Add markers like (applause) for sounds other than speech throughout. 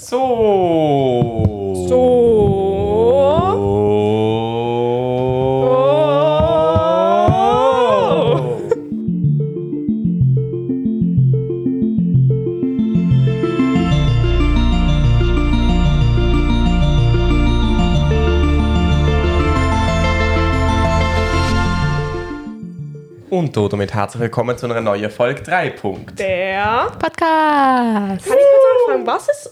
So. So. Oh. Und damit herzlich willkommen zu einer neuen Folge 3 Punkt. Der. Podcast. Kann ich kurz anfangen? Was ist,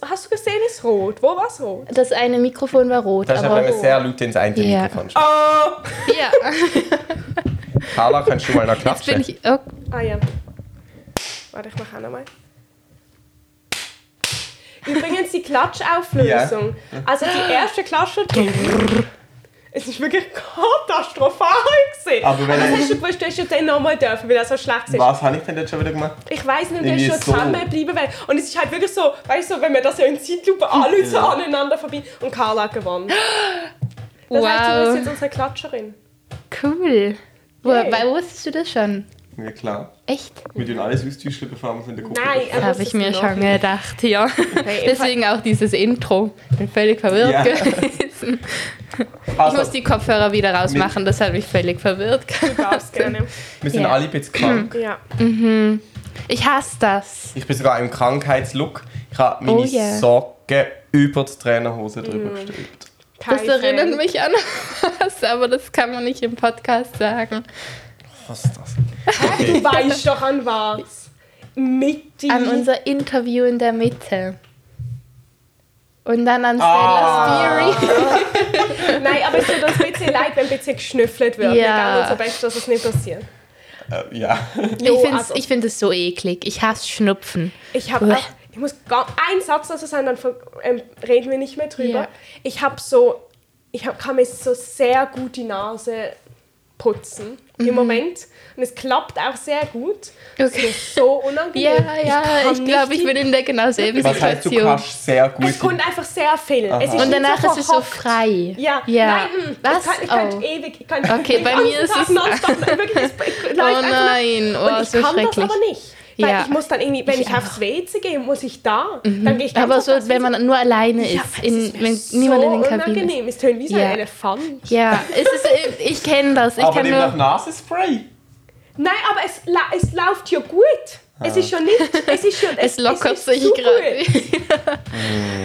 ist rot? Wo war es rot? Das eine Mikrofon war rot, Das ist aber, aber sehr laut ins eine Ja. Mikrofon. Oh! ja, (laughs) Carla, kannst du mal noch jetzt klatschen? bin ich. Oh, Ah ja. Warte, ich mache auch nochmal. Übrigens die Klatschauflösung. Also die erste Klatsche. Es ist wirklich katastrophal gewesen. Aber wenn das er- hast du gewusst, du hast ja dann nochmal dürfen, weil das so schlecht ist. Was habe ich denn jetzt schon wieder gemacht? Ich weiß nicht, du hast schon so. zusammenbleiben wollen. Und es ist halt wirklich so, weißt du, wenn wir das ja in Zeitlupe alle so Ja. aneinander vorbei und Carla gewonnen. Das heißt, du Wow. bist jetzt unsere Klatscherin. cool. Wo, Yay. Weil wusstest du das schon? Ja klar. Echt? Wir tun alles austauschen, bevor wir es in der Gruppe Nein, aber- Habe das ich mir schon nicht. gedacht, ja. Okay, (laughs) Deswegen auch dieses Intro. Bin völlig verwirrt Ja. gewesen. (laughs) Ich Also, muss die Kopfhörer wieder rausmachen, das hat mich völlig verwirrt Du darfst (laughs) gerne. wir sind Ja. alle bisschen krank. (clears throat) Ja. Ich hasse das. Ich bin sogar im Krankheitslook. Ich habe meine Oh yeah. Socken über die Trainerhose drüber gestülpt. Das erinnert mich an was, aber das kann man nicht im Podcast sagen. Was ist das? Du weißt doch an was. Mit die. An unser Interview in der Mitte. Und dann an Ah. Stella Theory. (laughs) Nein, aber es tut uns ein bisschen leid, wenn ein bisschen geschnüffelt wird. Ja. Wir geben unser Bestes, dass es nicht passiert. Äh, ja. (laughs) Jo, Ich finde also- ich find es so eklig. Ich hasse Schnupfen. Ich habe auch, ich muss gar einen Satz dazu sagen, dann ähm, reden wir nicht mehr drüber. Ja. Ich habe so, ich hab, kann mir so sehr gut die Nase putzen Mhm. im Moment und es klappt auch sehr gut. Das Okay. ist mir so unangenehm. Ja, ja, kann ich glaube, ich bin in der genau selben Was heißt, du Situation. kannst sehr gut. Es kommt einfach sehr viel. Es ist Und danach so ist es so frei. Ja, ja. nein, mm, Was? ich kann, ich Oh. ewig, ich kann Okay, bei mir ist Tag es- (laughs) wirklich, es Oh nein, oh, und ich so kann das schrecklich. aber nicht. Weil Ja. ich muss dann irgendwie, wenn ich, Ich aufs WC gehe, muss ich da. Dann gehe ich ganz Aber so, aufs wenn man nur alleine ist, Ja, es in, wenn so niemand in den Kabinen ist. unangenehm. Es tönt wie so Ja. ein Elefant. Ja, es ist, ich kenne das. Ich aber nimm nur, Nasenspray. Nein, aber es, es läuft ja gut. Es ist ja nicht, es ist ja, (laughs) es lockert ist sich gerade.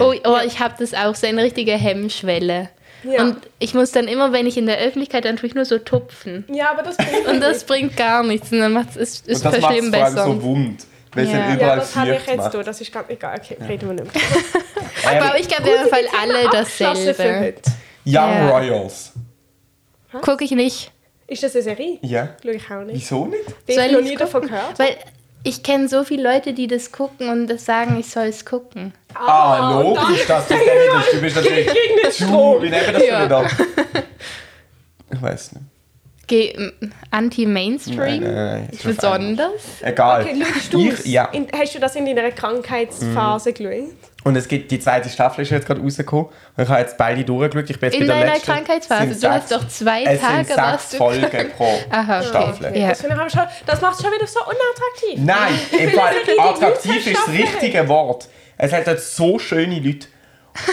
(laughs) oh, oh, ich habe das auch, so eine richtige Hemmschwelle. Ja. Und ich muss dann immer, wenn ich in der Öffentlichkeit, dann tue ich nur so tupfen. Ja, aber das bringt (laughs) Und das bringt gar nichts. Und dann macht es, Und ist das macht es verschlimm vor allem besser. so wund. Weil Ja. dann Ja, überall das habe ich jetzt da. Das ist ganz egal. Okay, reden wir nicht mehr. (laughs) Aber ich glaube, auf jeden Fall alle dasselbe. Young Ja. Royals. Gucke ich nicht. Ist das eine Serie? Ja. Schau ich auch nicht. Wieso nicht? Ich Soll habe noch nie davon gehört. Weil ich kenne so viele Leute, die das gucken und das sagen, ich soll es gucken. Ah, logisch, dass du es dann nicht Du bist natürlich Gegen den zu. Strom. Wie wir das Ja. denn? (laughs) Ich weiß nicht. Ge Anti-Mainstream? Nein, nein, nein, ist Besonders? Egal. Okay, du ich, ja. In, hast du das in deiner Krankheitsphase geschaut? Und es gibt die zweite Staffel ist jetzt gerade rausgekommen. Und ich habe jetzt beide durchgeschaut. Ich bin jetzt In bei der letzten. Krankheitsphase? Es sind Du hast sechs- doch zwei es Tage, sind warst sechs Folgen pro Aha, okay. Staffel. Ja. Das, finde ich aber schon, das macht es schon wieder so unattraktiv. Nein, im Fall attraktiv ist das richtige Wort. Es hat dort so schöne Leute.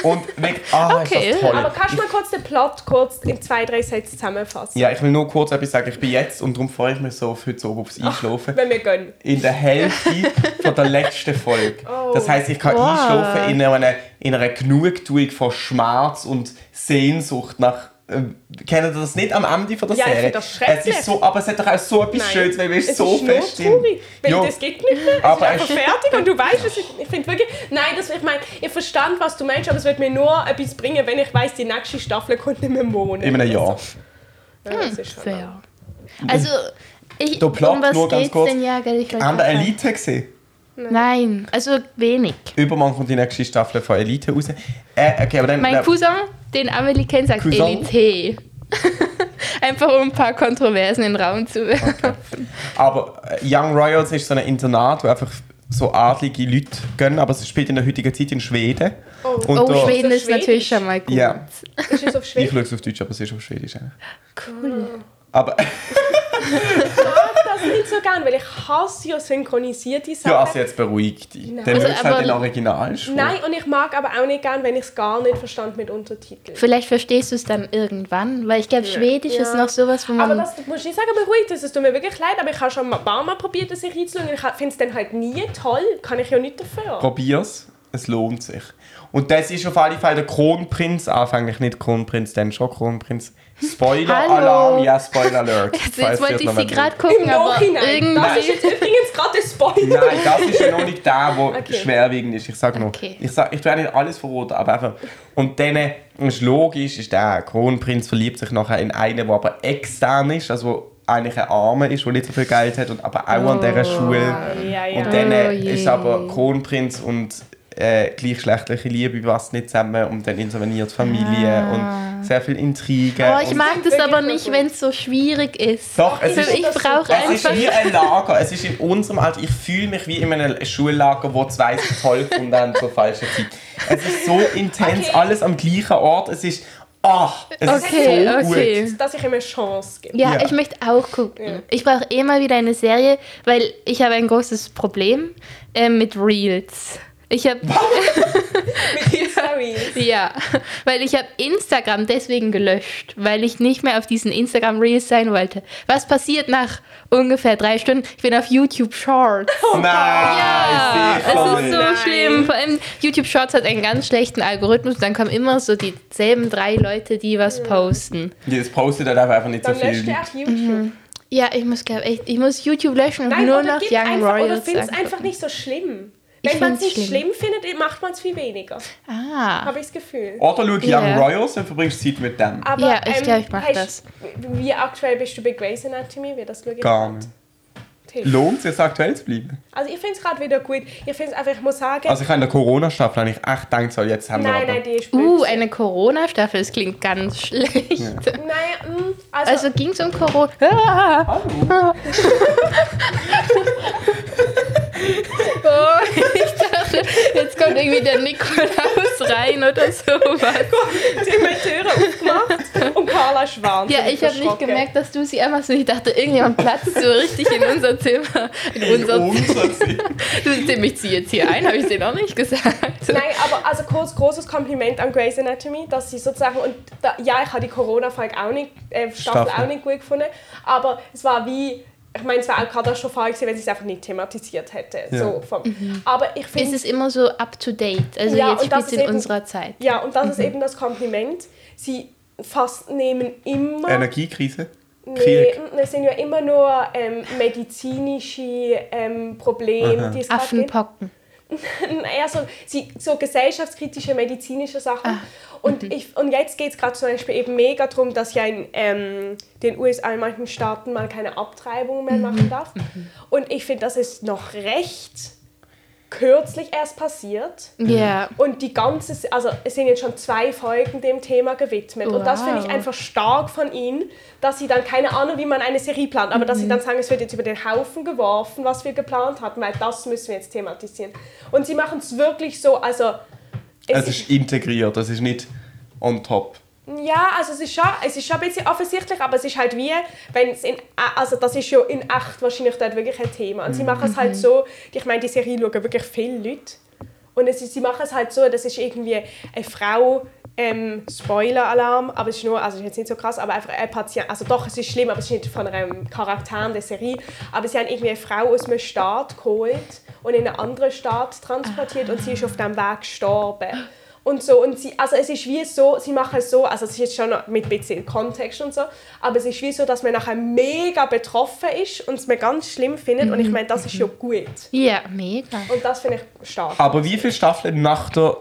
Und wirklich, ah, Okay, ist das toll. Aber kannst du mal kurz den Plot kurz in zwei, drei Sätzen zusammenfassen? ja, ich will nur kurz etwas sagen. Ich bin jetzt, und darum freue ich mich so auf heute Abend aufs Einschlafen, Wenn wir gönnen. in der Hälfte von der letzten Folge. (laughs) Oh. Das heisst, ich kann Wow. einschlafen in einer, in einer Genugtuung von Schmerz und Sehnsucht nach. Kennt ihr das nicht am Ende von der Ja, ich Serie? finde das schrecklich. Es ist so, aber es hat doch auch so etwas Nein. Schönes, weil wir Es so ist fest sind. weil Ja. das geht nicht mehr. Es Aber ist einfach fertig und du weißt, es ist, ich finde wirklich, nein, das, ich meine, ich verstand, was du meinst, aber es wird mir nur etwas bringen, wenn ich weiß, die nächste Staffel kommt in einem Monat. In einem Jahr. Ja, das ist schon Fair. Also, ich, Der Plot, um was nur ganz kurz. denn? Ja, ich wollte Haben wir grad sagen. Elite gesehen? Nein, also wenig. Übermorgen kommt die nächste Staffel von Elite raus. Äh, okay, aber dann, Mein dann- Cousin, den Amelie kennt, sagt Cousin? Elite. (laughs) Einfach um ein paar Kontroversen in den Raum zu werfen. Aber äh, Young Royals ist so ein Internat, wo einfach so adlige Leute gehen, aber es spielt in der heutigen Zeit in Schweden. Oh. Und Oh, da- Schweden ist natürlich Schwedisch? schon mal gut. Ja, Ist es auf ich Schwedisch? schaue es auf Deutsch, aber es ist auf Schwedisch. eigentlich. Cool. Aber Das das nicht so gern, weil ich hasse ja synchronisierte Sachen. Ja, also jetzt beruhig dich. Dann Also, hörst du halt aber- den Originalspruch. Nein, und ich mag aber auch nicht gern, wenn ich es gar nicht verstand mit Untertiteln. Vielleicht verstehst du es dann irgendwann, weil ich glaube, Schwedisch ist Ja. noch sowas, wo Aber man. das muss ich nicht sagen, beruhigt es. Es tut mir wirklich leid, aber ich habe schon ein paar Mal probiert, eine Serie zu schauen. und Ich finde es dann halt nie toll. Kann ich ja nicht dafür. Probier's, es lohnt sich. Und das ist auf alle Fälle der Kronprinz, anfänglich nicht Kronprinz, dann schon Kronprinz. Spoiler-Alarm, ja, Spoiler-Alert. (laughs) Jetzt, jetzt wollte ich sie nicht gerade Im gucken, aber Nachhinein. Das ist jetzt übrigens gerade ein Spoiler. Nein, das ist ja noch nicht der, der (laughs) Okay. schwerwiegend ist. Ich sage noch, Okay. ich, sag, ich tue auch nicht alles verraten, aber einfach. Und dann ist logisch, ist der Kronprinz verliebt sich nachher in einen, der aber extern ist, also wo eigentlich ein Armer ist, der nicht so viel Geld hat, und aber auch an dieser Schule. Ja, ja. Und dann Oh ist aber Kronprinz und äh, gleichgeschlechtliche Liebe passt nicht zusammen und dann interveniert Familie und sehr viel Intrigen. Oh, ich und mag das aber nicht, gut. wenn es so schwierig ist. Doch, es Also ist, ich brauche es ist einfach. wie ein Lager. Es ist in unserem Alter. Ich fühle mich wie in einem Schullager, wo zwei sich toll gefunden haben zur falschen Zeit. Es ist so intens, Okay. alles am gleichen Ort. Es ist. Ach, es Okay, ist so gut. okay. Dass ich ihm eine Chance gebe. Ja, Ja. ich möchte auch gucken. Ja. Ich brauche eh mal wieder eine Serie, weil ich habe ein großes Problem äh, mit Reels. Ich habe (laughs) (laughs) Stories. ja, weil ich habe Instagram deswegen gelöscht, weil ich nicht mehr auf diesen Instagram Reels sein wollte. Was passiert nach ungefähr drei Stunden? Ich bin auf YouTube Shorts. Nein, Ja, ich es ist so Nein. schlimm. Vor allem YouTube Shorts hat einen ganz schlechten Algorithmus. Dann kommen immer so dieselben drei Leute, die was posten. Das postet halt einfach nicht so Dann löscht viel. er auch YouTube. Ja, ich muss glaub, echt, ich muss YouTube löschen und Nein, nur oder noch Young einfach, oder Royals. find's angucken. einfach nicht so schlimm. Ich Wenn man es nicht schlimm. schlimm findet, macht man es viel weniger. Ah. Habe ich das Gefühl. Oder schau Young Ja. Royals und verbringst Zeit mit dem. Aber, Ja, ich glaub, ich mach hast- das. Wie aktuell bist du bei Grey's Anatomy? Wie das ich Gar nicht. Lohnt es jetzt aktuell zu bleiben? Also ich finde es gerade wieder gut. Ich finde es einfach, ich muss sagen, Also ich habe in der Corona-Staffel habe ich echt gedacht, so, jetzt haben wir nein, aber... nein, die ist. Uh, eine Corona-Staffel, das klingt ganz schlecht. Naja, mh, also, Also ging es um Corona. Ah. (laughs) Oh, ich dachte, jetzt kommt irgendwie der Nikolaus rein oder sowas. die haben die Türe aufgemacht und Carla ist wahnsinnig Ja, ich habe nicht gemerkt, dass du sie einfach so. Ich dachte, irgendjemand platzt so richtig in unser Zimmer. In unser Unser Sinn. Du ich ziehe jetzt hier ein, habe ich dir noch nicht gesagt. Nein, aber also kurz großes Kompliment an Grey's Anatomy, dass sie sozusagen und da, ja, ich habe die Corona-Folge auch nicht, äh, Staffel, Staffel. auch nicht gut gefunden, aber es war wie, ich meine, es wäre auch katastrophal gewesen, wenn sie es einfach nicht thematisiert hätte. Ja. So vom, Aber ich Es finde, ist immer so up to date. Also Ja, jetzt spielt es in eben- unserer Zeit. ja, und das ist eben das Kompliment. Sie fast nehmen immer Energiekrise? Nee, Krieg? es sind ja immer nur ähm, medizinische ähm, Probleme, die es. Affenpocken. (laughs) eher so, so gesellschaftskritische medizinische Sachen. Und, ich, und jetzt geht es gerade zum Beispiel eben mega darum, dass ja in ähm, den USA in manchen Staaten mal keine Abtreibung mehr machen darf. Und ich finde, das ist noch recht kürzlich erst passiert. Ja. Und die ganze, also es sind jetzt schon zwei Folgen dem Thema gewidmet. Und das finde ich Wow. einfach stark von ihnen, dass sie dann, keine Ahnung, wie man eine Serie plant, aber dass Mhm. sie dann sagen, es wird jetzt über den Haufen geworfen, was wir geplant hatten, weil das müssen wir jetzt thematisieren. Und sie machen es wirklich so, also... Es ist integriert, das ist nicht on top. Ja, also es ist, schon, es ist schon ein bisschen offensichtlich, aber es ist halt wie, wenn es in, also das ist ja in echt wahrscheinlich dort wirklich ein Thema. Und sie machen es halt so, ich meine, die Serie schauen wirklich viele Leute. Und es ist, sie machen es halt so, das ist irgendwie eine Frau, ähm, Spoiler-Alarm, aber es ist nur, also ist jetzt nicht so krass, aber einfach ein Patient, also doch, es ist schlimm, aber es ist nicht von einem Charakter der Serie, aber sie haben irgendwie eine Frau aus einem Staat geholt und in einen anderen Staat transportiert und sie ist auf dem Weg gestorben. Und so, und sie, also es ist wie so, sie machen es so, also es ist jetzt schon mit ein bisschen Kontext und so, aber es ist wie so, dass man nachher mega betroffen ist und es mir ganz schlimm findet und ich meine, das ist ja gut. Ja, mega. Und das finde ich stark. Aber wie viele Staffeln nach der.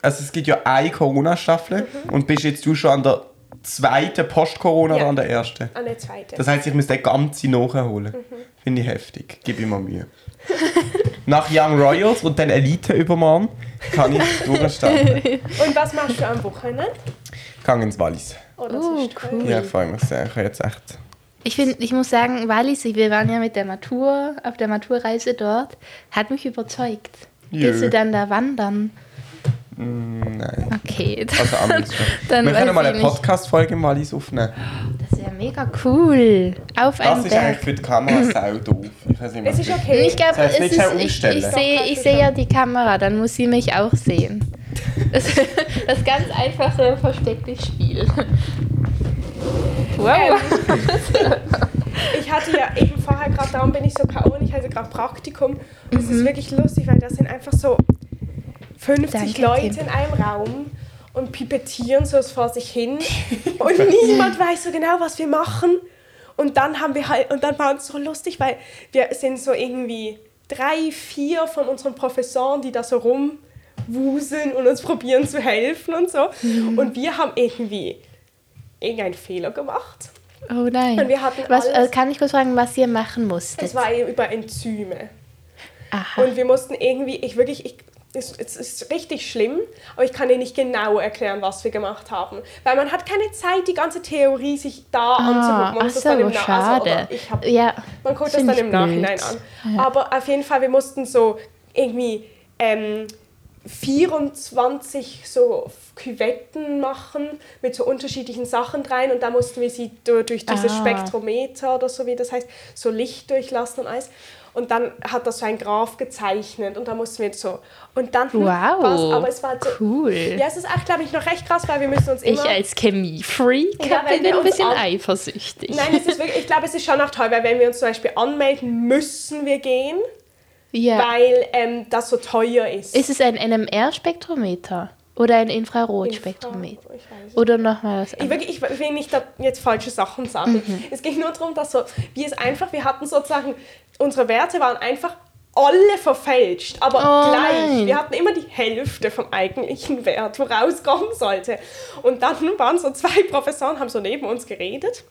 Also es gibt ja eine Corona-Staffel und bist jetzt du schon an der zweiten Post-Corona Ja. oder an der ersten? An der zweiten. Das heißt, ich muss den ganzen nachholen. Finde ich heftig. Gib immer Mühe. (laughs) Nach Young Royals und dann Elite übermorgen kann ich durchstarten. (laughs) Und was machst du am Wochenende? Ich gehe ins Wallis. Oh, das Uh, ist toll. cool. Ja, ich freue mich sehr. Ich habe jetzt echt. Ich, find, ich muss sagen, Wallis, wir waren ja mit der Matur, auf der Maturreise dort, hat mich überzeugt. Jö. Gehst du dann da wandern? Nein. Okay, Also liebsten. (laughs) Dann Wir können mal eine. Podcast-Folge im Wallis aufnehmen. das wäre mega cool. Auf Das einem ist eigentlich Berg. für die Kamera (laughs) sau doof. Ich weiß nicht, was Es ist okay. Ich glaube, Soll ich es nicht ist, ich, umstellen? ich sehe ich schon. ja die Kamera, dann muss sie mich auch sehen. (laughs) Das, das ganz einfache versteckte Spiel. Wow. Ich hatte ja eben vorher gerade, darum bin ich so K.O. und ich hatte gerade Praktikum. Und es Mhm. ist wirklich lustig, weil das sind einfach so 50 Danke, Leute Tim. in einem Raum und pipettieren so vor sich hin. (laughs) und niemand weiß so genau, was wir machen. Und dann haben wir halt, und dann war es so lustig, weil wir sind so irgendwie drei, vier von unseren Professoren, die da so rumwuseln und uns probieren zu helfen und so. Mhm. Und wir haben irgendwie irgendeinen Fehler gemacht. Oh nein. Und wir hatten was, alles- äh, kann ich kurz fragen, was ihr machen musstet? Es war über Enzyme. Aha. Und wir mussten irgendwie, ich wirklich, ich, es, es ist richtig schlimm, aber ich kann dir nicht genau erklären, was wir gemacht haben. Weil man hat keine Zeit, die ganze Theorie sich da anzugucken. Ah, Man ach so, dann im Na- also, schade. ich hab, ja, man guckt das dann im Nachhinein blöd. an. Aber auf jeden Fall, wir mussten so irgendwie ähm, 24 so Küvetten machen mit so unterschiedlichen Sachen rein und da mussten wir sie du- durch dieses Ah. Spektrometer oder so wie das heißt, so Licht durchlassen und alles. Und dann hat das so ein Graph gezeichnet und da mussten wir so und dann hm, Wow. aber es war so, Cool. ja, es ist auch glaube ich noch recht krass, weil wir müssen uns ich immer als Chemie-Freak Ja, bin ein bisschen eifersüchtig. Nein, es ist wirklich, ich glaube, es ist schon auch toll, weil wenn wir uns zum Beispiel anmelden, müssen wir gehen, ja. weil ähm, das so teuer ist. Ist es ein NMR-Spektrometer oder ein Infrarotspektrometer? Ich es Oder nochmal was Ich, anderes? wirklich, ich will nicht jetzt falsche Sachen sagen. Mhm. Es ging nur darum, dass so, wie es einfach, wir hatten sozusagen, unsere Werte waren einfach alle verfälscht, aber Oh gleich. nein. Wir hatten immer die Hälfte vom eigentlichen Wert, wo rauskommen sollte. Und dann waren so zwei Professoren, haben so neben uns geredet.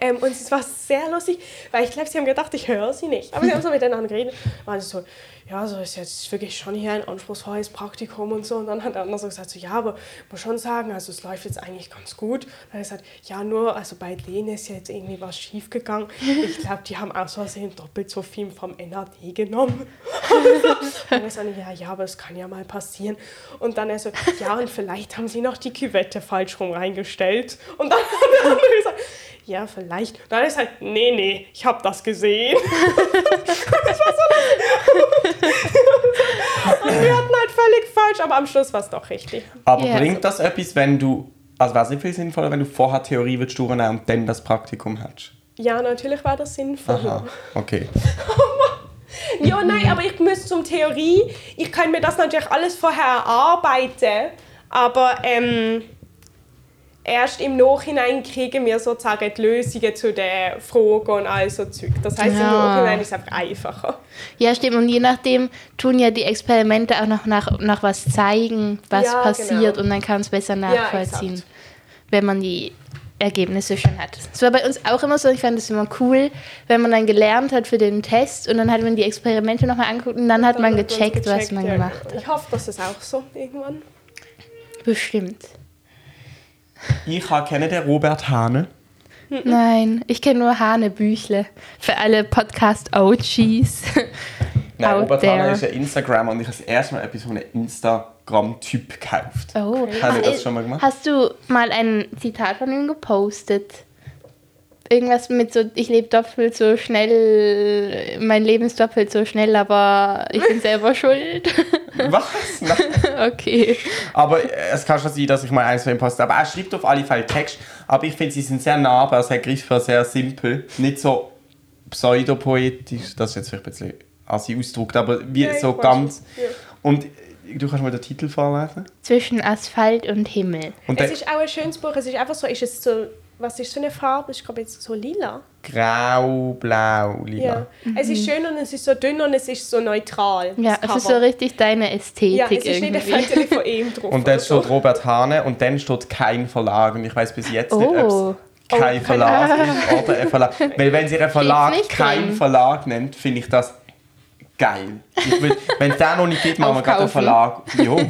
Ähm, und es war sehr lustig, weil ich glaube, sie haben gedacht, ich höre sie nicht. Aber sie haben so miteinander geredet. Waren sie so, ja, so ist jetzt wirklich schon hier ein anspruchsvolles Praktikum und so. Und dann hat der andere so gesagt, so, ja, aber muss schon sagen, also es läuft jetzt eigentlich ganz gut. Dann hat er gesagt, ja, nur, also bei denen ist jetzt irgendwie was schief gegangen. Ich glaube, die haben aus Versehen doppelt so viel vom NAD genommen. (laughs) Und er so, ja, ja, aber es kann ja mal passieren. Und dann er so, ja, und vielleicht haben sie noch die Küvette falsch rum reingestellt. Und dann hat der andere gesagt, ja, vielleicht. Und dann ist halt, nee, nee, ich habe das gesehen. (laughs) das war so Und wir hatten halt völlig falsch, aber am Schluss war es doch richtig. Aber Ja. bringt das etwas, wenn du, also wäre es nicht viel sinnvoller, wenn du vorher Theorie würdest durchnehmen und dann das Praktikum hättest? Ja, natürlich war das sinnvoll. Aha, okay. (laughs) Ja, nein, aber ich muss zum Theorie, ich kann mir das natürlich alles vorher erarbeiten, aber ähm, erst im Nachhinein kriegen wir sozusagen die Lösungen zu den Fragen und all so Zeug. Das heißt, im Ja. Nachhinein ist es einfach einfacher. Ja, stimmt. Und je nachdem tun ja die Experimente auch noch nach, nach was zeigen, was Ja, passiert. genau. Und dann kann es besser nachvollziehen, exakt. wenn man die Ergebnisse schon hat. Das war bei uns auch immer so. Ich fand es immer cool, wenn man dann gelernt hat für den Test und dann hat man die Experimente nochmal angeguckt und dann hat man Dann hat man's gecheckt, was gecheckt, man ja, gemacht hat. Ich hoffe, das ist auch so irgendwann. Bestimmt. Ich kenne den Robert Hane. Nein, ich kenne nur Hanebüchle. Für alle Podcast-OGs. (laughs) Nein, Out Robert there. Hane ist ein Instagram und ich habe das erste Mal etwas von einem Instagram-Typ gekauft. Oh. Haben wir das Hast- schon mal gemacht? Hast du mal ein Zitat von ihm gepostet? Irgendwas mit so, ich lebe doppelt so schnell, mein Leben ist doppelt so schnell, aber ich bin selber (laughs) schuld. Was? Nein. (laughs) okay. Aber äh, es kann schon sein, dass ich mal eins von ihm poste. Aber er schreibt auf alle Fälle Text. Aber ich finde, sie sind sehr nahbar, sehr griffig, sehr simpel. Nicht so pseudopoetisch. Das ist jetzt vielleicht ein bisschen assi ausgedrückt, aber wie Ja, so ganz. Ja. Und äh, du kannst mal den Titel vorlesen. Zwischen Asphalt und Himmel. Und Es ist auch ein schönes Buch. Es ist einfach so, ist es so, was ist so eine Farbe? Ich glaube jetzt so lila. grau, blau, lila. Ja. Es ist schön und es ist so dünn und es ist so neutral. Mhm. Ja, es ist so richtig deine Ästhetik Ja, es ist nicht ein irgendwie. Foto von ihm drauf. (laughs) Und dann so. steht Robert Hane und dann steht kein Verlag. Und ich weiß bis jetzt nicht, Oh. ob es kein Oh, Verlag ist oder ein Verlag. (laughs) Weil wenn sie einen Verlag nicht kein drin. Verlag nennt, finde ich das geil. Ich will, wenn es den noch nicht gibt, machen wir (laughs) gerade einen Verlag. Jo.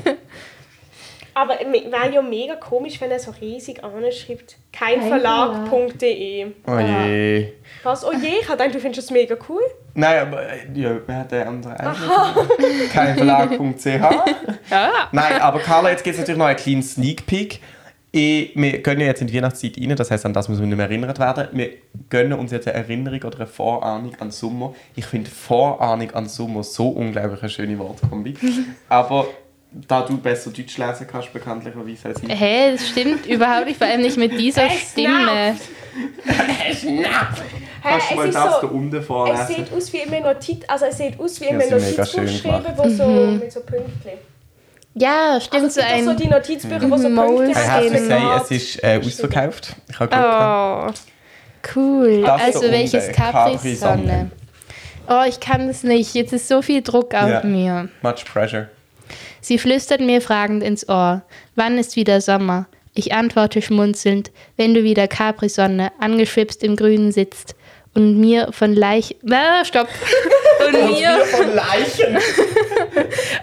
Aber me- wäre ja mega komisch, wenn er so riesig anschreibt. Kein Keinverlag.de. Oh je. Was? Oh je, ich dachte, du findest es mega cool. Nein, aber äh, ja, wer hat den anderen eigentlich? Kein Verlag.ch. Ja. Nein, aber Carla, jetzt gibt es natürlich noch einen kleinen Sneak Peek. Ich, wir gehen ja jetzt in die Weihnachtszeit rein, das heisst, an das müssen wir nicht mehr erinnert werden. Wir gönnen uns jetzt eine Erinnerung oder eine Vorahnung an Sommer. Ich finde Vorahnung an Sommer so unglaublich eine schöne Wortkombi. (laughs) Aber da du besser Deutsch lesen kannst, bekanntlicherweise als ich. Hä, hey, das stimmt überhaupt nicht, vor allem nicht mit dieser (laughs) Es Stimme. Kannst (laughs) du mal es ist das so- da unten Es vorlesen? sieht aus wie immer Notiz, also es sieht aus wie Ja, immer sind mega Notizbuch geschrieben, wo so Mhm. mit so Pünktchen. Ja, stimmt Also so es auch so ein. die Notizbücher, wo so. Pünktchen I have to Skin. say, es ist äh, ausverkauft. Ich habe Glück gehabt. Oh, cool. Das da also welches Capri-Sonne. Capri-Sonne? Oh, ich kann es nicht. Jetzt ist so viel Druck auf Ja. mir. Much pressure. Sie flüstert mir fragend ins Ohr. Wann ist wieder Sommer? Ich antworte schmunzelnd, wenn du wieder Capri-Sonne angeschwipst im Grünen sitzt und mir von Leich... Ah, stopp! (laughs) Und mir, von Leichen.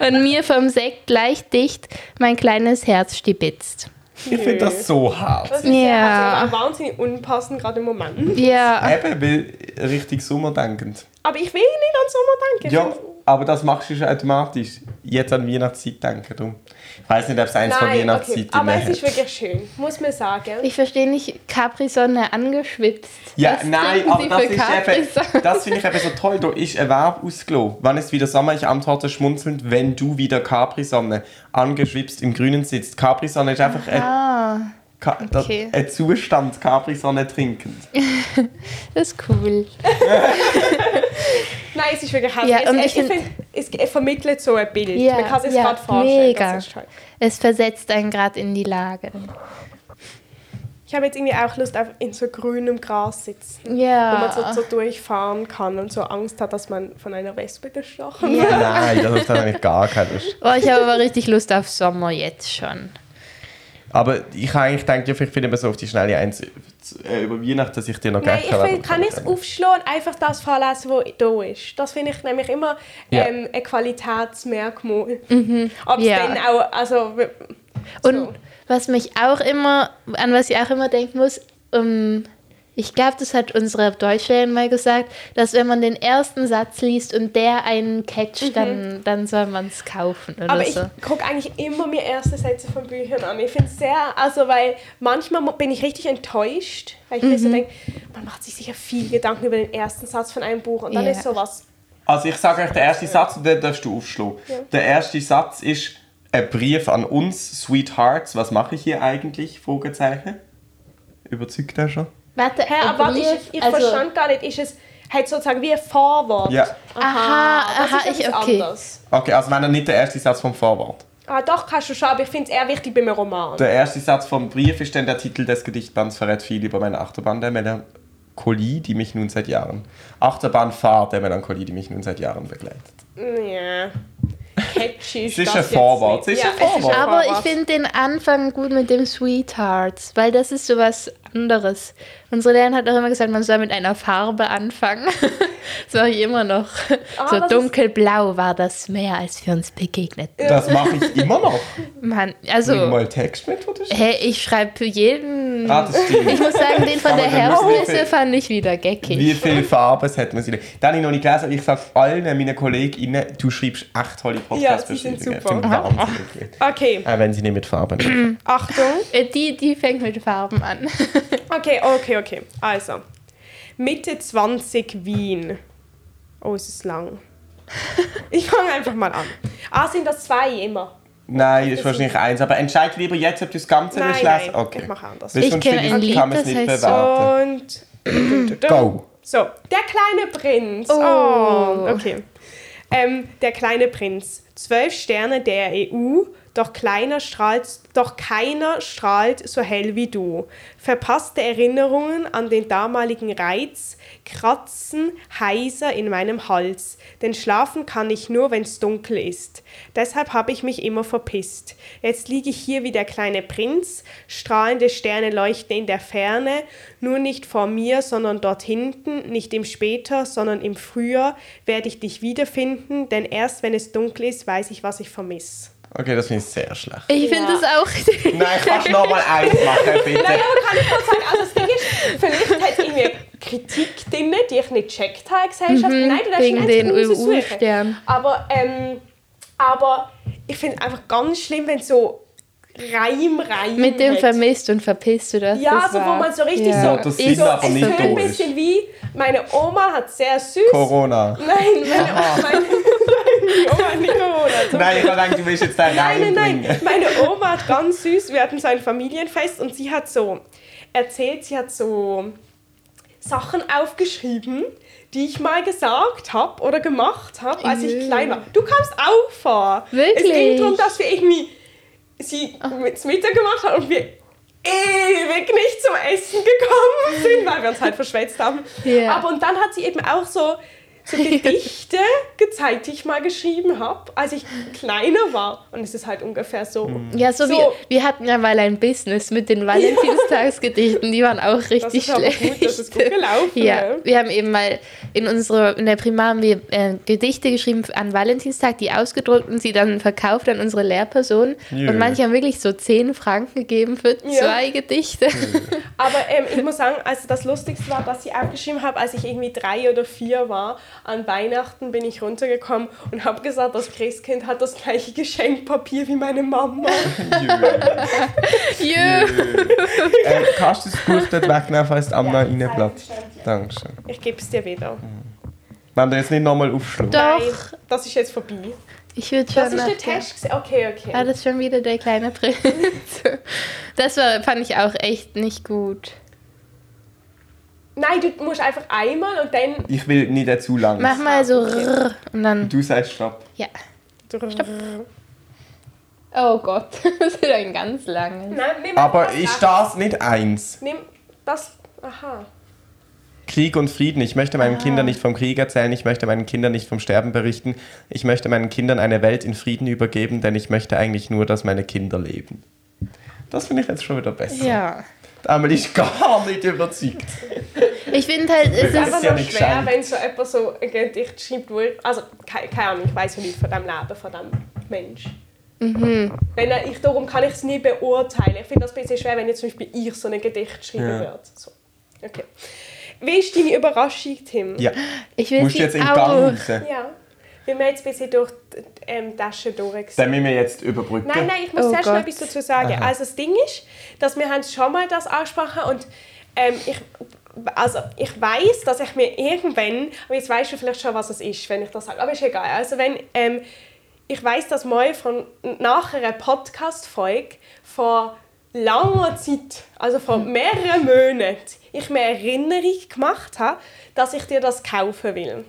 (laughs) und mir vom Sekt leicht dicht mein kleines Herz stibitzt. Ich finde das so hart. Das ist Ja. also, wahnsinnig unpassend gerade im Moment. Ja, Eben, weil richtig sommerdenkend. Aber ich will nicht an Sommer denken. Ja, aber das machst du schon automatisch. Jetzt an Weihnachtszeit denken. Darum. Ich weiß nicht, ob es eins von Nein, okay. Weihnachtszeit Aber es hat. ist wirklich schön, muss man sagen. ich verstehe nicht Capri-Sonne angeschwipst. Ja, Was nein, aber das ist eben, das finde ich eben so toll. Da ist ein Verb ausgelassen. Wann ist wieder Sommer? Ich antworte schmunzelnd, wenn du wieder Capri-Sonne angeschwipst im Grünen sitzt. Capri-Sonne ist einfach ein, Ka okay. ein Zustand, Capri-Sonne trinkend. (laughs) das ist cool. (laughs) Nein, es ist wirklich Ja, es, es, ich find- finde, es, es vermittelt so ein Bild. Ja, Man kann sich ja, gerade vorstellen. mega. Das ist toll. Es versetzt einen gerade in die Lage. Ich habe jetzt irgendwie auch Lust auf in so grünem Gras sitzen. Ja. Wo man so, so durchfahren kann und so Angst hat, dass man von einer Wespe gestochen Ja. wird. Nein, das ist eigentlich gar keine Lust. Oh, ich habe aber richtig Lust auf Sommer jetzt schon. Aber ich habe eigentlich gedacht, ja, vielleicht finde ich so auf die Schnelle eins äh, über Weihnachten, dass ich dir noch Nein, gleich ich will, kann ich es aufschlagen und einfach das vorlesen, was da ist. Das finde ich nämlich immer Ja. ähm, ein Qualitätsmerkmal. Ob es Ja. dann auch, also... Und So. was mich auch immer, an was ich auch immer denken muss, ähm, ich glaube, das hat unsere Deutschlehrerin mal gesagt, dass wenn man den ersten Satz liest und der einen catcht, dann, dann soll man es kaufen oder Mhm. Aber ich so. gucke eigentlich immer mir erste Sätze von Büchern an. Ich finde es sehr, also weil manchmal bin ich richtig enttäuscht, weil ich mir Mhm. so denke, man macht sich sicher viel Gedanken über den ersten Satz von einem Buch und dann Ja. ist sowas. Also ich sage euch den ersten Satz und den darfst du aufschlagen. Der erste Satz ist ein Brief an uns, Sweethearts. Was mache ich hier eigentlich? Fragezeichen. Überzeugt er schon? Warte, Hä, aber warte, ich, ich also- verstand gar nicht, ist es halt sozusagen wie ein Vorwort? Ja. Aha, das aha, ist ich, okay. anderes. Okay, also wenn er nicht der erste Satz vom Vorwort. Ah, doch, kannst du schon, aber ich finde es eher wichtig bei einem Roman. Der erste Satz vom Brief ist dann der Titel des Gedichtbands verrät viel über meine Achterbahn der Melancholie, die mich nun seit Jahren. Achterbahnfahrt der Melancholie, die mich nun seit Jahren begleitet. Ja. Catchy ist das ein Vorwort, nicht. es ist ein Ja. Aber ich finde den Anfang gut mit dem Sweethearts, weil das ist sowas anderes. Unsere Lehrerin hat auch immer gesagt, man soll mit einer Farbe anfangen. (laughs) das mache ich immer noch. Ah, so dunkelblau war das Meer, als wir uns begegneten. Das mache ich immer noch. Mann, Bring also, mal Text mit, oder? hey, ich schreibe für jeden. Stimmt. Ich muss sagen, den von der dann wir viel- fand ich wieder geckig. Wie viele Farben hat man sie? Den habe ich noch nicht gelesen. Ich sage allen meinen KollegInnen, du schreibst echt tolle Ja, sie sind Podcast-Beschreibungen. super. (laughs) Okay, Auch wenn sie nicht mit Farben. (clears throat) Achtung. Äh, Die, die fängt mit Farben an. (laughs) Okay, okay, okay. Also, Mitte 20 Wien. Oh, es ist lang. Ich fange einfach mal an. Ah, sind das zwei immer? Nein, das ist wahrscheinlich eins. Aber entscheid lieber jetzt, ob du das Ganze Nein, willst lesen. nein, Okay. ich mache anders. Ich kenne ein Lied, kann das nicht heißt bewerten. Und. (coughs) Go. So, der kleine Prinz. Oh. Oh, okay. Ähm, der kleine Prinz. Zwölf Sterne der EU, doch, kleiner strahlt, doch keiner strahlt so hell wie du. Verpasste Erinnerungen an den damaligen Reiz kratzen heiser in meinem Hals, denn schlafen kann ich nur, wenn's dunkel ist. Deshalb habe ich mich immer verpisst. Jetzt liege ich hier wie der kleine Prinz, strahlende Sterne leuchten in der Ferne, nur nicht vor mir, sondern dort hinten, nicht im Später, sondern im Früher werde ich dich wiederfinden, denn erst wenn es dunkel ist, weiß ich, was ich vermiss. Okay, das finde ich sehr schlecht. Ich finde Ja. das auch. (laughs) Nein, kannst du noch mal eins machen, bitte. Naja, aber kann ich kurz sagen, also das Ding ist, vielleicht hat es irgendwie Kritik drin, die ich nicht gecheckt habe, Gesellschaft. Nein, du darfst Mhm. wegen nicht den. EU-Sternen. Aber, ähm, aber ich finde es einfach ganz schlimm, wenn so Reim, Reim Mit dem hat. vermisst und verpisst du das. Ja, das also wo war- man so richtig ja. Ja, so... das Ich- sind aber es nicht tönt ein bisschen wie, meine Oma hat sehr süß... Corona. Nein, meine, (laughs) meine, meine Oma hat nicht Corona. Nein, ich gedacht, du willst jetzt da Nein, nein, nein. Meine Oma hat ganz süß, wir hatten so ein Familienfest und sie hat so erzählt, sie hat so Sachen aufgeschrieben, die ich mal gesagt habe oder gemacht habe, als ich Jö. klein war. Du kamst auch vor. Wirklich? Es ging darum, dass wir irgendwie sie mit Mittag gemacht haben und wir ewig nicht zum Essen gekommen sind, weil wir uns halt verschwätzt haben. Ja. Aber und dann hat sie eben auch so, so Gedichte gezeigt, die ich mal geschrieben habe, als ich kleiner war. Und es ist halt ungefähr so. Ja, so, So. Wie, wir hatten ja mal ein Business mit den Valentinstagsgedichten, die waren auch Das richtig ist aber schlecht. gut, das ist gut gelaufen. Ja, ne? wir haben eben mal in unserer in der Primar haben wir äh, Gedichte geschrieben an Valentinstag, die ausgedruckt und sie dann verkauft an unsere Lehrperson. Jö. Und manche haben wirklich so 10 Franken gegeben für Ja. zwei Gedichte. Aber ähm, ich muss sagen, also das Lustigste war, dass ich aufgeschrieben habe, als ich irgendwie drei oder vier war. An Weihnachten bin ich runtergekommen und habe gesagt, das Christkind hat das gleiche Geschenkpapier wie meine Mama. (laughs) Jö. (laughs) ähm, kannst du das Buch dort wegnehmen, falls Anna reinplatzt? Dankeschön. Ich gebe es dir wieder. Wenn du jetzt nicht nochmal aufschlägst. Doch, Nein, das ist jetzt vorbei. ich würde schon. Das ist der Test. Okay, okay. Ah, das ist schon wieder der kleine Prinz. (laughs) Das war, fand ich auch echt nicht gut. Nein, du musst einfach einmal und dann. Ich will nicht zu lang. Mach mal so rrr und dann. Du sagst Stopp. Ja. Oh Gott, (laughs) das ist ein ganz langes. Nein, nimm Aber das ist das nicht eins? Nimm das. Aha. Krieg und Frieden. Ich möchte meinen Kindern nicht vom Krieg erzählen, ich möchte meinen Kindern nicht vom Sterben berichten. Ich möchte meinen Kindern eine Welt in Frieden übergeben, denn ich möchte eigentlich nur, dass meine Kinder leben. Das finde ich jetzt schon wieder besser. Ja. Amelie ist gar nicht überzeugt. Ich finde halt, es ist ist. einfach ja so schwer, wenn so jemand so ein Gedicht schreibt, wo ich, also keine, keine Ahnung, ich weiß ja nicht von dem Leben von dem Mensch. Mhm. Wenn ich, darum kann ich es nie beurteilen. Ich finde das ein bisschen schwer, wenn jetzt zum Beispiel ich so ein Gedicht schreiben Ja. würde. So. Okay. Wie ist deine Überraschung, Tim? Ja, Ich will musst du jetzt in. Gang raus. Ja. Wir haben jetzt ein bisschen durch die ähm, Tasche durch. Dann müssen wir jetzt überbrücken. Nein, nein, ich muss Oh zuerst noch Gott. etwas dazu sagen. Aha. Also das Ding ist, dass wir haben schon mal das angesprochen und ähm, ich, also ich weiß, dass ich mir irgendwann, aber jetzt weißt du vielleicht schon, was es ist, wenn ich das sage, aber ist egal. Also wenn ähm, ich weiß, dass mal von nach einer Podcast-Folge vor langer Zeit, also vor mehreren Monaten, ich mir Erinnerung gemacht habe, dass ich dir das kaufen will.